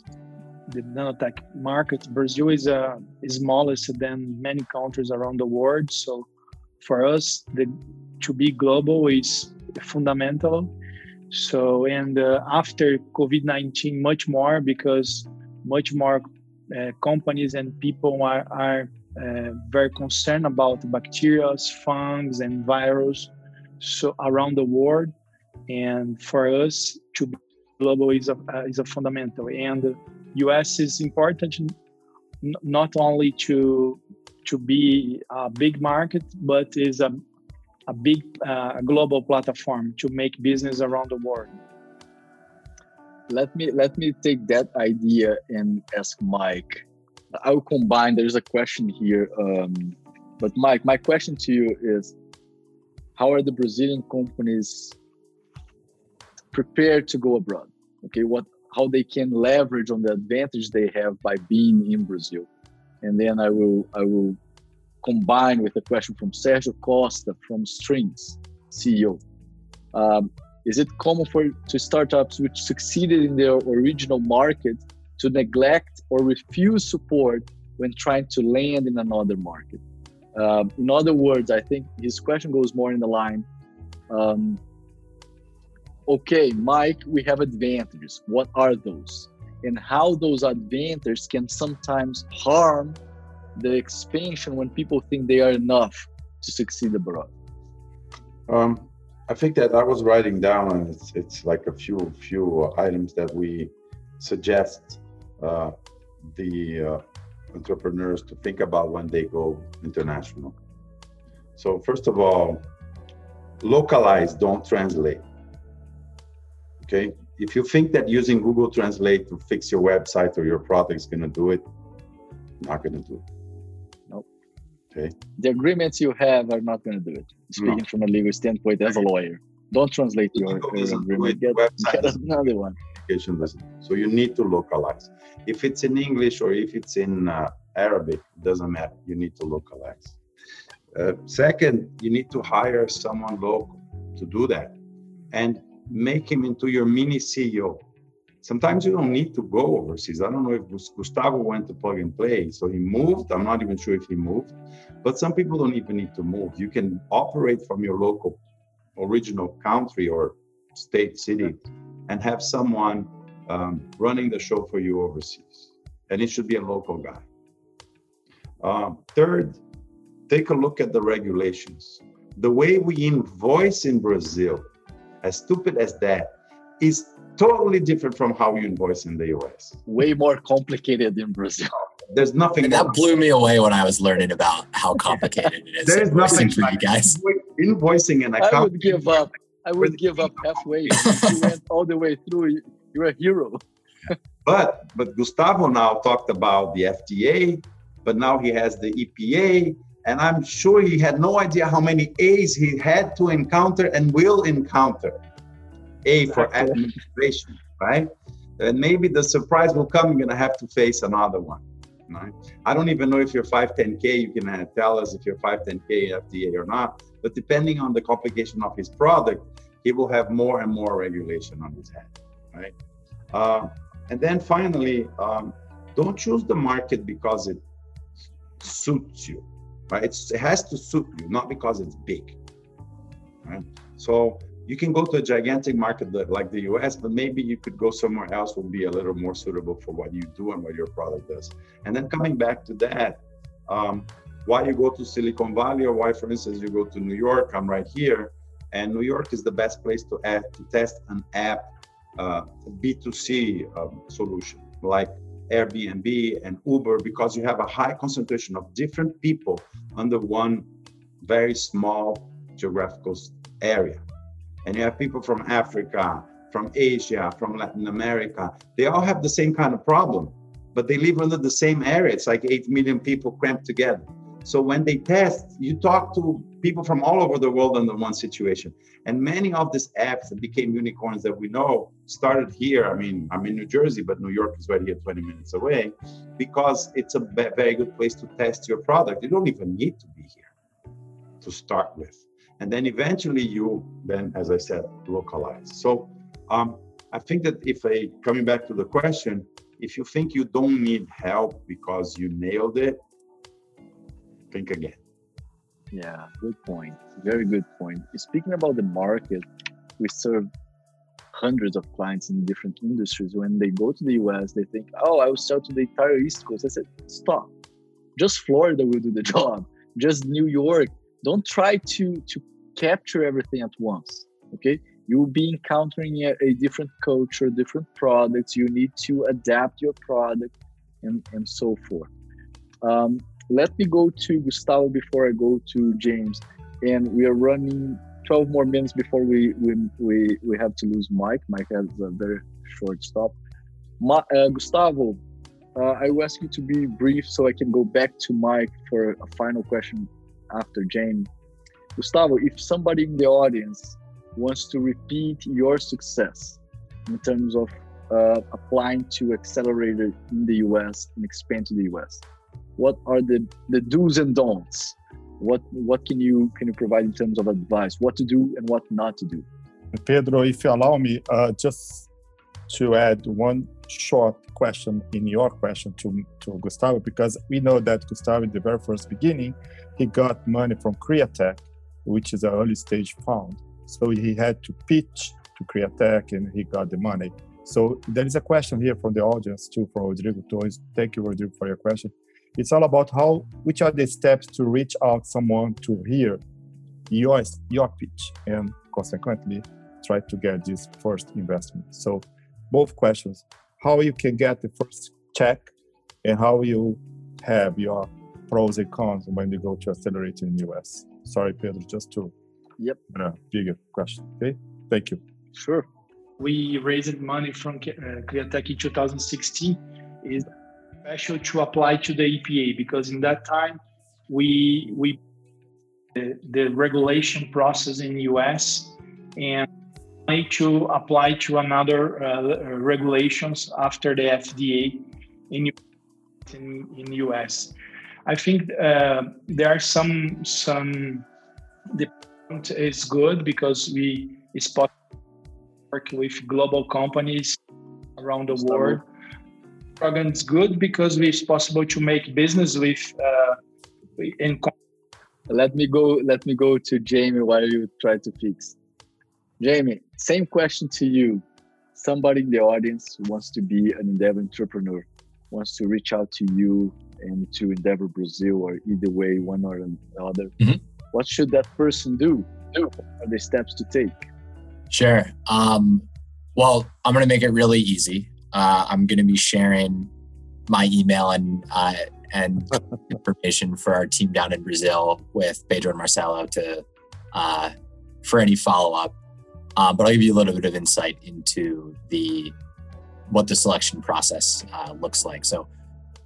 the nanotech market, Brazil is uh, smallest than many countries around the world. So for us, the to be global is fundamental. So and uh, after COVID nineteen, much more because much more uh, companies and people are, are uh, very concerned about bacteria, fungus, and virus so around the world and for us to be global is a uh, is a fundamental and us is important not only to to be a big market but is a a big uh, global platform to make business around the world.
Let me let me take that idea and ask mike. I'll combine there's a question here um, but mike my question to you is how are the brazilian companies prepared to go abroad? Okay what how they can leverage on the advantage they have by being in brazil? And then i will i will combine with a question from sergio costa from strings ceo um, is it common for to startups which succeeded in their original market to neglect or refuse support when trying to land in another market uh, in other words i think his question goes more in the line um, okay, Mike, we have advantages. What are those? And how those advantages can sometimes harm the expansion when people think they are enough to succeed abroad?
Um, I think that I was writing down, and it's, it's like a few few items that we suggest uh, the uh, entrepreneurs to think about when they go international. So first of all, localize, don't translate. Okay. If you think that using Google Translate to fix your website or your product is going to do it, not going to do it. Okay.
The agreements you have are not going to do it. Speaking no. from a legal standpoint as a lawyer, don't translate your, your agreement. Get, get another one.
So you need to localize. If it's in English or if it's in uh, Arabic, doesn't matter. You need to localize. Uh, second, you need to hire someone local to do that. And make him into your mini CEO. Sometimes you don't need to go overseas. I don't know if Gustavo went to plug and play, so he moved. I'm not even sure if he moved, but some people don't even need to move. You can operate from your local, original country or state, city, and have someone um, running the show for you overseas. And it should be a local guy. Uh, third, take a look at the regulations. The way we invoice in Brazil as stupid as that, is totally different from how you invoice in the US.
Way more complicated in Brazil.
There's nothing.
that blew me away when I was learning about how complicated it is.
There's nothing for you guys. Invoicing and
I would give up. I would give up halfway. you went all the way through. You're a hero.
But but Gustavo now talked about the FDA, but now he has the EPA, and I'm sure he had no idea how many A's he had to encounter and will encounter. A for administration, right? And maybe the surprise will come. You're gonna have to face another one. Right? I don't even know if you're 510K. You can uh, tell us if you're 510K FDA or not. But depending on the complication of his product, he will have more and more regulation on his head, right? Uh, and then finally, um, don't choose the market because it suits you, right? It's, it has to suit you, not because it's big, right? So you can go to a gigantic market like the US, but maybe you could go somewhere else will be a little more suitable for what you do and what your product does. And then coming back to that, um, why you go to Silicon Valley or why, for instance, you go to New York, I'm right here. And New York is the best place to, add, to test an app uh, B2C um, solution like Airbnb and Uber because you have a high concentration of different people under one very small geographical area. And you have people from Africa, from Asia, from Latin America. They all have the same kind of problem, but they live under the same area. It's like 8 million people cramped together. So when they test, you talk to people from all over the world under one situation. And many of these apps that became unicorns that we know started here. I mean, I'm in New Jersey, but New York is right here 20 minutes away because it's a very good place to test your product. You don't even need to be here to start with. And then eventually you then, as I said, localize. So um, I think that if I, coming back to the question, if you think you don't need help because you nailed it, think again.
Yeah, good point. Very good point. Speaking about the market, we serve hundreds of clients in different industries. When they go to the US, they think, oh, I will sell to the entire East Coast. I said, stop. Just Florida will do the job. Just New York. Don't try to, to capture everything at once. Okay. You will be encountering a, a different culture, different products. You need to adapt your product and, and so forth. Um, let me go to Gustavo before I go to James. And we are running 12 more minutes before we we, we, we have to lose Mike. Mike has a very short stop. Ma, uh, Gustavo, uh, I will ask you to be brief so I can go back to Mike for a final question after James. Gustavo, if somebody in the audience wants to repeat your success in terms of uh, applying to accelerator in the US and expand to the US, what are the the do's and don'ts? What what can you can you provide in terms of advice? What to do and what not to do?
Pedro if you allow me uh, just to add one short question in your question to, to gustavo because we know that gustavo in the very first beginning he got money from Criatec which is an early stage fund. So he had to pitch to Criatec and he got the money. So there is a question here from the audience too from rodrigo Torres. thank you rodrigo for your question. It's all about how which are the steps to reach out someone to hear your your pitch and consequently try to get this first investment. So both questions how you can get the first check and how you have your pros and cons when you go to accelerate in the us sorry pedro just to
yep.
A bigger question okay? Thank you.
Sure.
We raised money from uh, Criatec in 2016 is special to apply to the EPA because in that time we we the, the regulation process in US and need to apply to another uh, regulations after the FDA in in, in US. I think uh, there are some some the point is good because we spot work with global companies around the world. Program is good because it's possible to make business with uh, in
let me go let me go to jamie while you try to fix. Jamie same question to you. Somebody in the audience wants to be an endeavor entrepreneur wants to reach out to you and to endeavor brazil or either way one or another mm-hmm. what should that person do what are the steps to take
sure um, well i'm going to make it really easy uh, I'm going to be sharing my email and uh, and information for our team down in Brazil with Pedro and Marcelo to uh, for any follow up. Uh, but I'll give you a little bit of insight into the what the selection process uh, looks like. So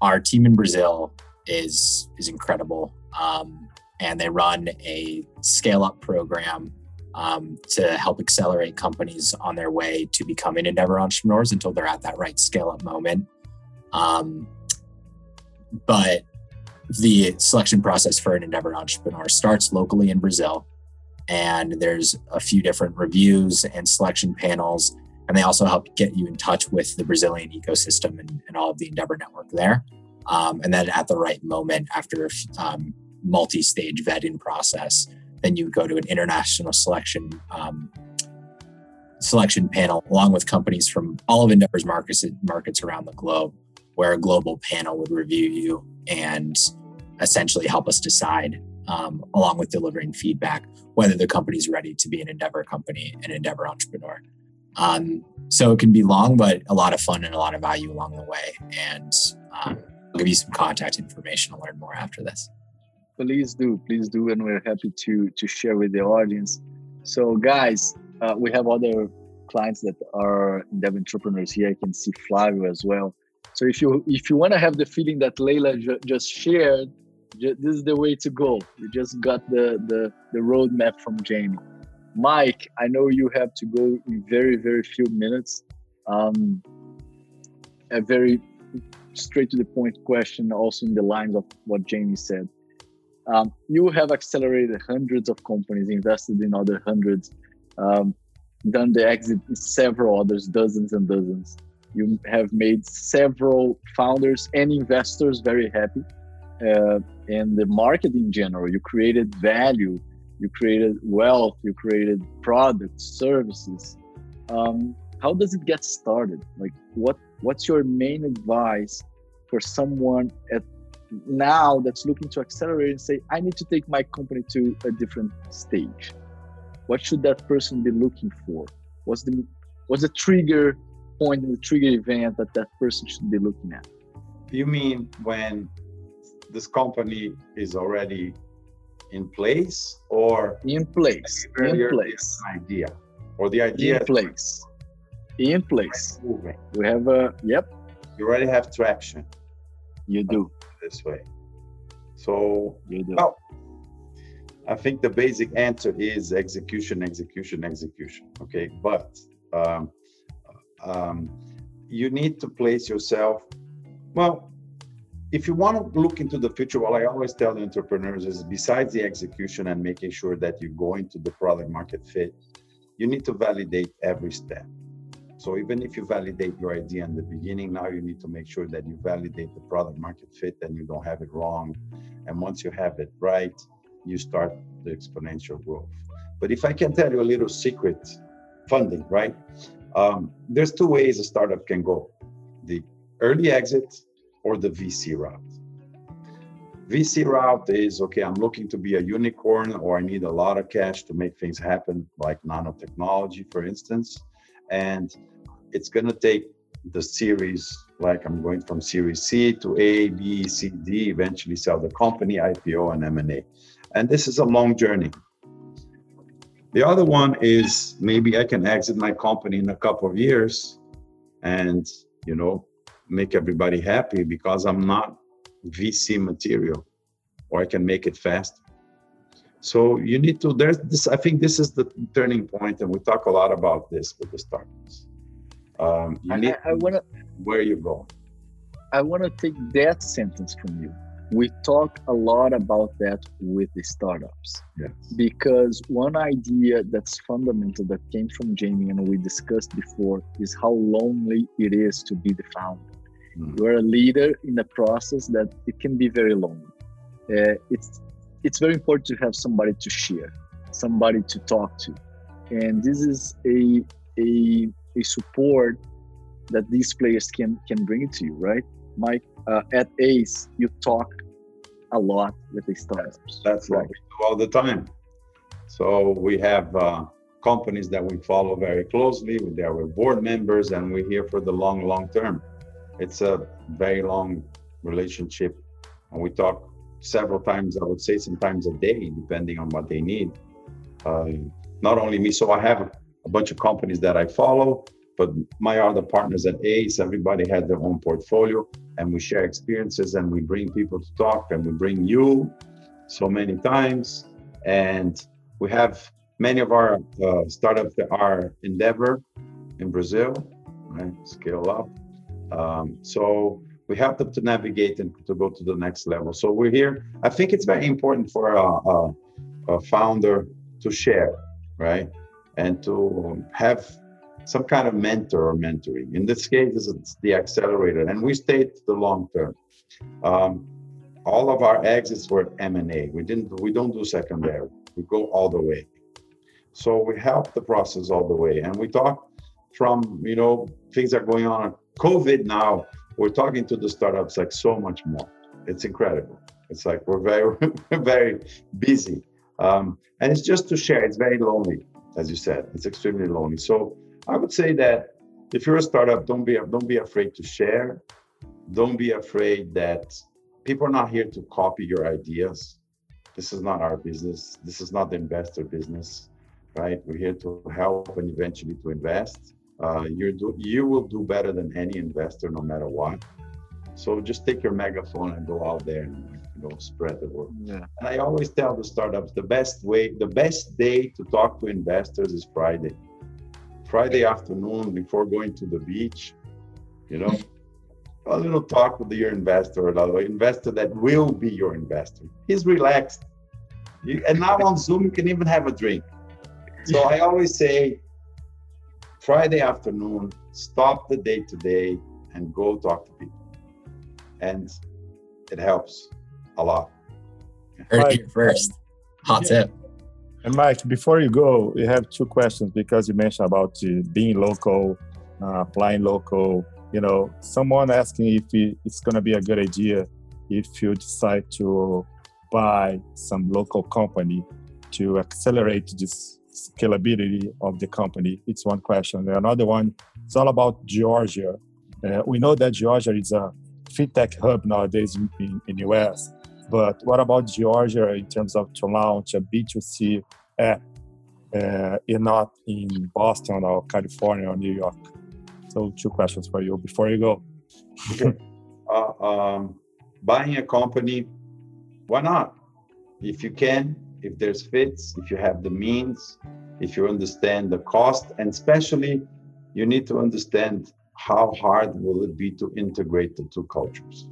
our team in Brazil is is incredible, um, and they run a scale up program um, to help accelerate companies on their way to becoming endeavor entrepreneurs until they're at that right scale up moment. Um, but the selection process for an endeavor entrepreneur starts locally in Brazil, and there's a few different reviews and selection panels and they also help get you in touch with the Brazilian ecosystem and, and all of the Endeavor network there. Um, and then at the right moment, after um, multi-stage vetting process, then you go to an international selection um, selection panel along with companies from all of Endeavor's markets markets around the globe, where a global panel would review you and essentially help us decide, um, along with delivering feedback, whether the company is ready to be an Endeavor company, an Endeavor entrepreneur. Um, so it can be long, but a lot of fun and a lot of value along the way. And um, I'll give you some contact information to learn more after this.
Please do, please do, and we're happy to to share with the audience. So, guys, uh, we have other clients that are dev entrepreneurs here. I can see Flavio as well. So, if you if you want to have the feeling that Leila ju- just shared, ju- this is the way to go. You just got the the the roadmap from Jamie. Mike, I know you have to go in very, very few minutes. Um, a very straight to the point question, also in the lines of what Jamie said. Um, you have accelerated hundreds of companies, invested in other hundreds, um, done the exit in several others, dozens and dozens. You have made several founders and investors very happy. Uh, and the market in general, you created value you created wealth, you created products, services. Um, how does it get started? Like, what what's your main advice for someone at now that's looking to accelerate and say, I need to take my company to a different stage? What should that person be looking for? What's the what's the trigger point and the trigger event that that person should be looking at?
You mean when this company is already in place or
in place in place.
idea. Or the idea
in place in place. Moving we have a yep.
You already have traction.
You do.
This way. So you do. well, i think the basic answer is execution execution execution okay? But um, um, you need to place yourself well if you want to look into the future, what I always tell the entrepreneurs is besides the execution and making sure that you go into the product market fit, you need to validate every step. So even if you validate your idea in the beginning, now you need to make sure that you validate the product market fit and you don't have it wrong. And once you have it right, you start the exponential growth. But if I can tell you a little secret, funding, right? Um, there's two ways a startup can go: the early exit or the VC route. VC route is okay, I'm looking to be a unicorn or I need a lot of cash to make things happen, like nanotechnology, for instance. And it's going to take the series, like I'm going from series C to A, B, C, D, eventually sell the company, IPO, and M&A. And this is a long journey. The other one is maybe I can exit my company in a couple of years and, you know, make everybody happy because I'm not VC material or I can make it fast. So you need to there's this I think this is the turning point and we talk a lot about this with the startups. Um, you need I, I wanna, where you go.
I want to take that sentence from you. We talk a lot about that with the startups.
Yes.
Because one idea that's fundamental that came from Jamie and we discussed before is how lonely it is to be the founder mm. you're a leader in a process that it can be very long. Uh, it's it's very important to have somebody to share somebody to talk to. And this is a a, a support that these players can can bring to you right? Mike uh, at ace you talk a lot with the startups
that's right all the time. So we have uh, companies that we follow very closely with our board members and we're here for the long long term it's a very long relationship and we talk several times i would say sometimes a day depending on what they need uh, not only me so i have a bunch of companies that i follow but my other partners at ACE, everybody had their own portfolio, and we share experiences, and we bring people to talk, and we bring you so many times, and we have many of our uh, startups that are Endeavor in Brazil, right? Scale up. Um, so we help them to navigate and to go to the next level. So we're here. I think it's very important for a, a, a founder to share, right? And to have some kind of mentor or mentoring. In this case, it's the accelerator, and we stayed the long term. Um, all of our exits were M&A. We didn't. We don't do secondary. We go all the way. So we help the process all the way, and we talk from you know things are going on. COVID now, we're talking to the startups like so much more. It's incredible. It's like we're very very busy, um, and it's just to share. It's very lonely, as you said. It's extremely lonely. So I would say that if you're a startup, don't be don't be afraid to share. Don't be afraid that people are not here to copy your ideas. This is not our business. This is not the investor business right? We're here to help and eventually to invest. Uh, you do, you will do better than any investor, no matter what. So just take your megaphone and go out there and you know spread the word. Yeah. And I always tell the startups the best way, the best day to talk to investors is Friday. Friday afternoon before going to the beach, you know, a little talk with your investor, or investor that will be your investor. He's relaxed. You, and now on Zoom, you can even have a drink. So I always say Friday afternoon, stop the day to day and go talk to people. And it helps a lot.
Heard here first. Hot yeah. tip.
And Mike, before you go, we have two questions because you mentioned about uh, being local, uh, flying local. You know, someone asking if it's going to be a good idea if you decide to buy some local company to accelerate this scalability of the company. It's one question. Another one, it's all about Georgia. Uh, we know that Georgia is a fintech hub nowadays in, in, in US, but what about Georgia in terms of to launch a B2C app uh, and not in Boston or California or New York? So two questions for you before you go.
uh, um, buying a company, why not? If you can, if there's fits, if you have the means, if you understand the cost, and especially you need to understand how hard will it be to integrate the two cultures.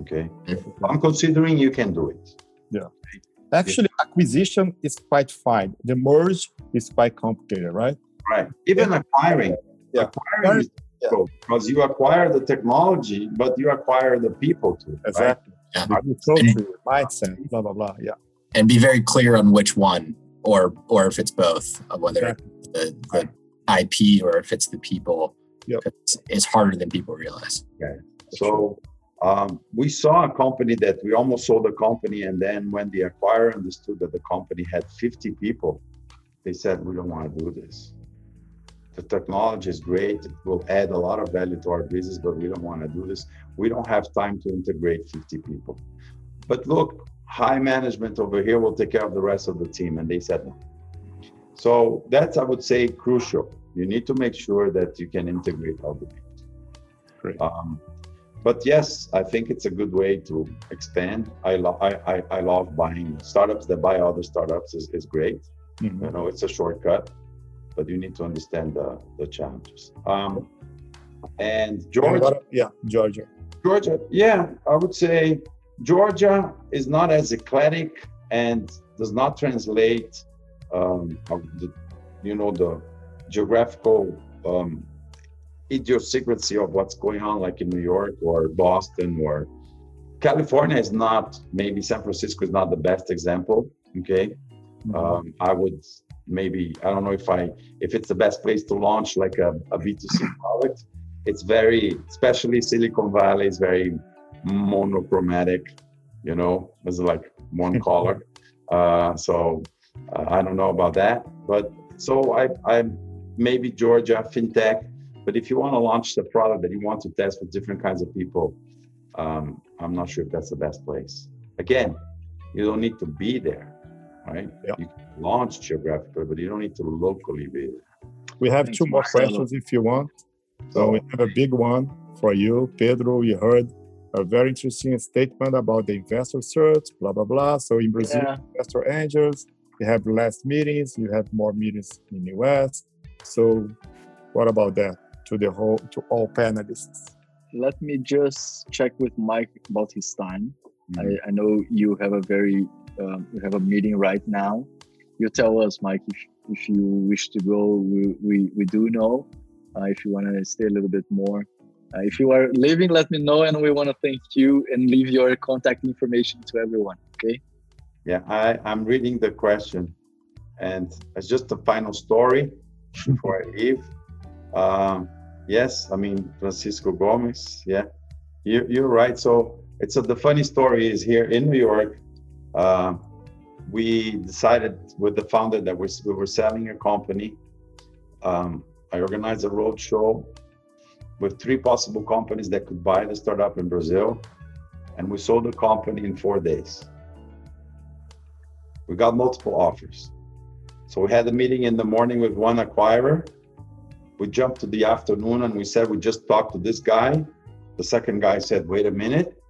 Okay, I'm considering you can do it.
Yeah. Actually, acquisition is quite fine. The merge is quite complicated, right?
Right. Even yeah. acquiring, yeah. acquiring is difficult yeah. because you acquire the technology, but you acquire the people too.
Exactly. Right? Yeah. Culture, mindset, blah blah blah. Yeah
and be very clear on which one or or if it's both whether the, the ip or if it's the people yep. it's, it's, harder than people realize.
Okay so um, we saw a company that we almost sold the company and then when the acquirer understood that the company had 50 people they said we don't want to do this. The technology is great it will add a lot of value to our business but we don't want to do this. We don't have time to integrate 50 people. But look high management over here will take care of the rest of the team. And they said no. So that's, I would say, crucial. You need to make sure that you can integrate all the people. Great. Um, but yes, I think it's a good way to expand. I, lo- I, I, I love buying startups that buy other startups is, is great. Mm-hmm. You know, it's a shortcut, but you need to understand the, the challenges. Um, and Georgia.
Yeah, Georgia.
Georgia, yeah, I would say Georgia is not as eclectic and does not translate, um, the, you know, the geographical um, idiosyncrasy of what's going on, like in New York or Boston or California is not. Maybe San Francisco is not the best example. Okay, mm-hmm. um, I would maybe I don't know if I if it's the best place to launch like a a B2C product. It's very, especially Silicon Valley is very monochromatic, you know, it's like one color. Uh, so uh, I don't know about that, but so I, I maybe Georgia fintech. But if you want to launch the product that you want to test with different kinds of people, um, I'm not sure if that's the best place. Again, you don't need to be there, right? You can launch geographically, but you don't need to locally be there.
We have Thanks, two more Marcelo. questions if you want. So we have a big one for you, Pedro. You heard a very interesting statement about the investor search, blah blah blah. So in Brazil, yeah. investor angels, you have less meetings, you have more meetings in the US. So what about that to the whole to all panelists?
Let me just check with Mike about his time. Mm-hmm. I, I, know you have a very um, you have a meeting right now. You tell us, Mike, if, if you wish to go, we, we, we do know. Uh, if you want to stay a little bit more, uh, if you are leaving, let me know, and we want to thank you and leave your contact information to everyone. Okay.
Yeah, I, I'm reading the question, and it's just a final story before I leave. Um, yes, I mean Francisco Gomez. Yeah, you, you're right. So it's a, the funny story is here in New York. Uh, we decided with the founder that we, we were selling a company. Um, I organized a roadshow with three possible companies that could buy the startup in Brazil. And we sold the company in four days. We got multiple offers. So we had a meeting in the morning with one acquirer. We jumped to the afternoon and we said, we just talked to this guy. The second guy said, wait a minute.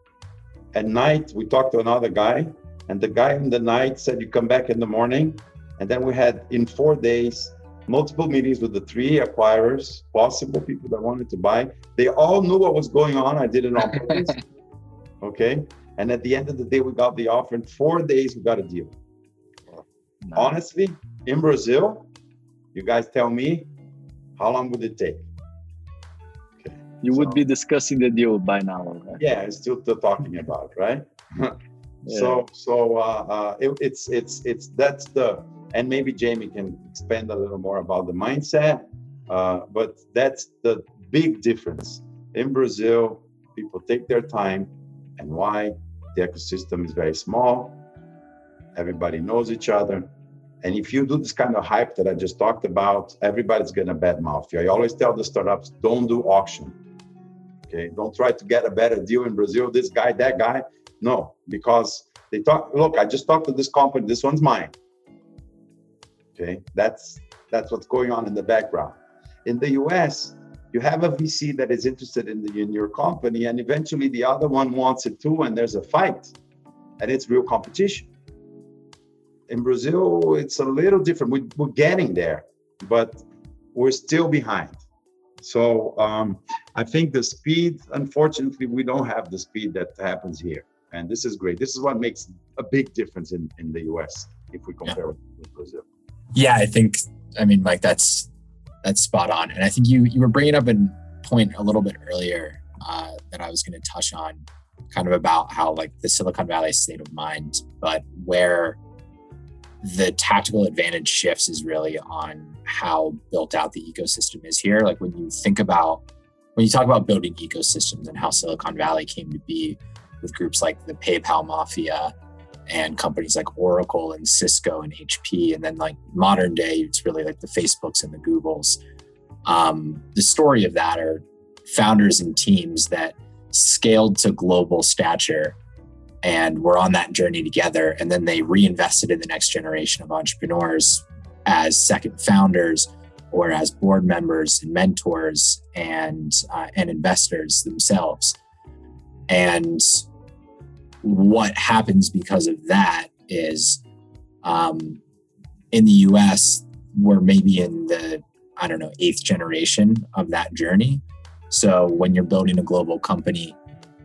At night, we talked to another guy. And the guy in the night said, you come back in the morning. And then we had, in four days, multiple meetings with the three acquirers, possible people that wanted to buy. They all knew what was going on. I did it on purpose. okay. And at the end of the day, we got the offer. In four days, we got a deal. Nice. Honestly, in Brazil, you guys tell me, how long would it take?
Okay. You so, would be discussing the deal by now.
Right? Yeah, still talking about, right? yeah. So, so uh, uh, it, it's it's it's that's the and maybe Jamie can expand a little more about the mindset. Uh, but that's the big difference. In Brazil, people take their time, and why? The ecosystem is very small. Everybody knows each other. And if you do this kind of hype that I just talked about, everybody's gonna badmouth you. I always tell the startups, don't do auction. Okay, don't try to get a better deal in Brazil. This guy, that guy, no, because they talk. Look, I just talked to this company. This one's mine. Okay, that's that's what's going on in the background. In the U.S., you have a VC that is interested in the in your company, and eventually the other one wants it too, and there's a fight, and it's real competition. In Brazil, it's a little different. We, we're getting there, but we're still behind. So um, I think the speed, unfortunately, we don't have the speed that happens here. And this is great. This is what makes a big difference in, in the US if we compare yeah. with Brazil.
Yeah, I think I mean Mike, that's that's spot on, and I think you you were bringing up a point a little bit earlier uh, that I was going to touch on, kind of about how like the Silicon Valley state of mind, but where the tactical advantage shifts is really on how built out the ecosystem is here. Like when you think about when you talk about building ecosystems and how Silicon Valley came to be with groups like the PayPal Mafia and companies like Oracle and Cisco and HP. And then, like modern day, it's really like the Facebooks and the Googles. Um, the story of that are founders and teams that scaled to global stature and were on that journey together. And then they reinvested in the next generation of entrepreneurs as second founders or as board members and mentors and uh, and investors themselves. And what happens because of that is um, in the US, we're maybe in the, I don't know, eighth generation of that journey. So when you're building a global company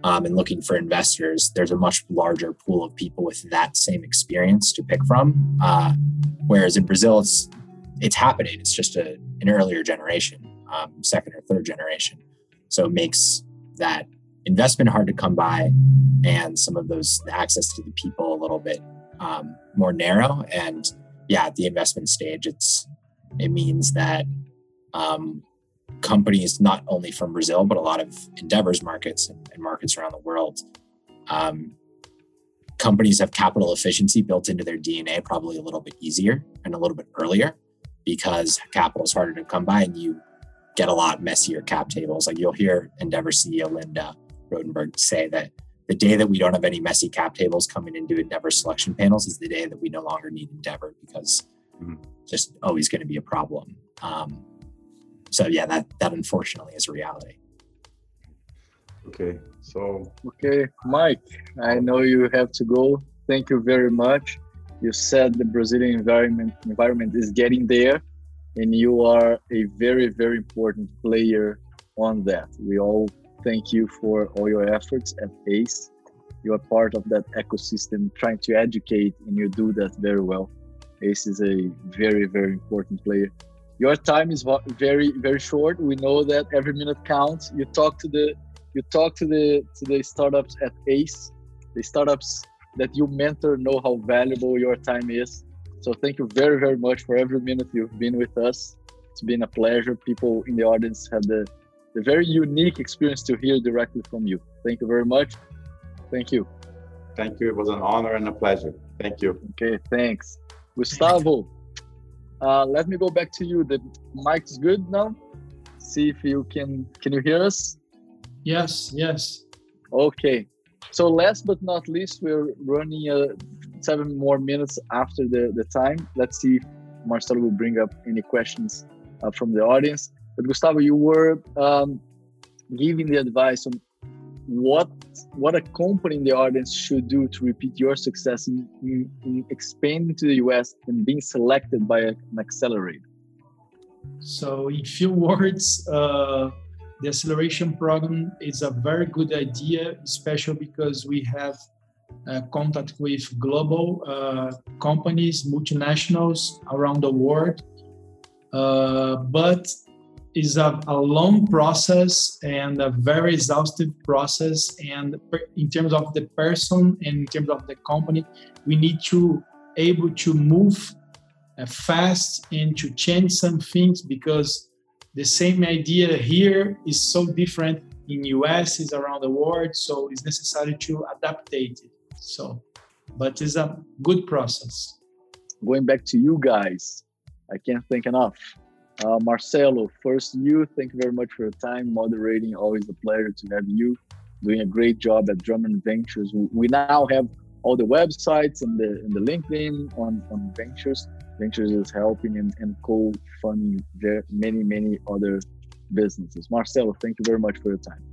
um, and looking for investors, there's a much larger pool of people with that same experience to pick from. Uh, whereas in Brazil, it's it's happening. It's just a, an earlier generation, um, second or third generation. So it makes that investment hard to come by and some of those access to the people a little bit um, more narrow. And yeah at the investment stage it's it means that um, companies not only from brazil but a lot of endeavors markets and, and markets around the world um, companies have capital efficiency built into their dna probably a little bit easier and a little bit earlier because capital is harder to come by and you get a lot messier cap tables. Like you'll hear endeavor ceo linda Rottenberg say that the day that we don't have any messy cap tables coming into Endeavor selection panels is the day that we no longer need Endeavor because mm-hmm. just always going to be a problem. Um, so yeah, that that unfortunately is a reality.
Okay, so
okay, Mike, I know you have to go. Thank you very much. You said the Brazilian environment environment is getting there, and you are a very very important player on that. We all thank you for all your efforts at ACE. You are part of that ecosystem, trying to educate, and you do that very well. ACE is a very very important player. Your time is very very short. We know that every minute counts. You talk to the you talk to the to the startups at ace. The startups that you mentor know how valuable your time is. So thank you very very much for every minute you've been with us. It's been a pleasure. People in the audience had the the very unique experience to hear directly from you thank you very much thank you
thank you it was an honor and a pleasure thank you
okay thanks gustavo uh, let me go back to you. The mic's good now. See if you can. Can you hear us?
Yes. Yes.
Okay. So last but not least, we're running uh, seven more minutes after the, the time. Let's see if Marcelo will bring up any questions uh, from the audience. But Gustavo, you were um, giving the advice on what what a company in the audience should do to repeat your success in, in, in expanding to the US and being selected by an accelerator?
So, in few words, uh, the acceleration program is a very good idea, especially because we have uh, contact with global uh, companies, multinationals around the world. Uh, but is a, a long process and a very exhaustive process. And in terms of the person and in terms of the company we need to able to move uh, fast and to change some things because the same idea here is so different in us is around the world so it's necessary to adapt it. So but it's a good process.
Going back to you guys i can't think enough uh, Marcelo, first you, thank you very much for your time moderating. Always a pleasure to have you doing a great job at Drummond Ventures. We now have all the websites and the and the LinkedIn on, on Ventures. Ventures is helping and, and co-funding many, many other businesses. Marcelo, thank you very much for your time.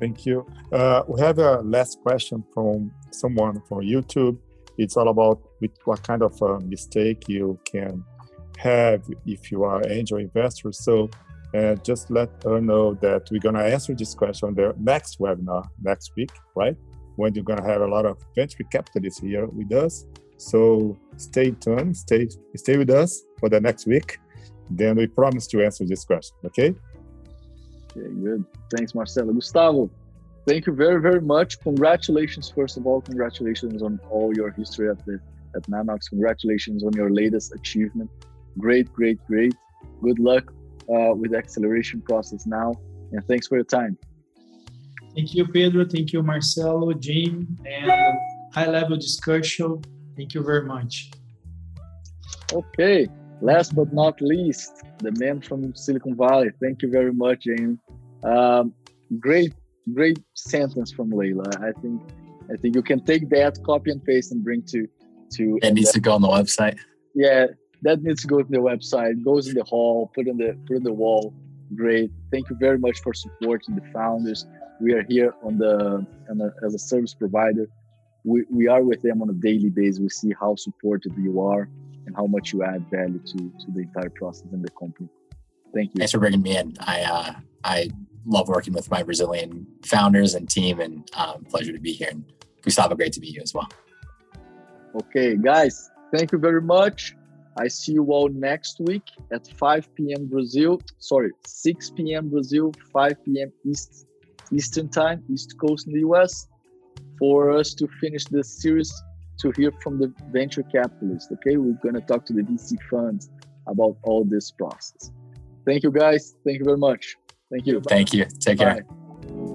Thank you. Uh, we have a last question from someone from YouTube. It's all about with what kind of uh, mistake you can have if you are angel investor. So uh, just let her know that we're going to answer this question on the next webinar next week, right? When you're going to have a lot of venture capitalists here with us. So stay tuned, stay stay with us for the next week. Then we promise to answer this question. Okay.
Okay, good. Thanks, Marcelo. Gustavo, thank you very, very much. Congratulations, first of all, congratulations on all your history at the at Nanox. Congratulations on your latest achievement great, great, great. Good luck uh, with the acceleration process now, and thanks for your time.
Thank you, Pedro. Thank you, Marcelo, Jim, and high-level discussion. Thank you very much.
Okay. Last but not least, the man from Silicon Valley. Thank you very much, Jim. Um, great, great sentence from Leila. I think, I think you can take that, copy and paste, and bring to to.
It needs to go on the website.
Yeah, that needs to go to the website, goes in the hall, put in the put in the wall. Great. Thank you very much for supporting the founders. We are here on the, on the as a service provider. We, we are with them on a daily basis. We see how supportive you are and how much you add value to, to the entire process in the company. Thank you.
Thanks for bringing me in. I uh, I love working with my Brazilian founders and team, and um, pleasure to be here. And Gustavo, great to meet you as well.
Okay, guys, thank you very much. I see you all next week at 5 p.m. Brazil. Sorry, 6 p.m. Brazil, 5 p.m. East Eastern Time, East Coast in the US, for us to finish this series to hear from the venture capitalists. Okay, we're going to talk to the VC funds about all this process. Thank you, guys. Thank you very much. Thank you.
Thank you. Take Bye. care.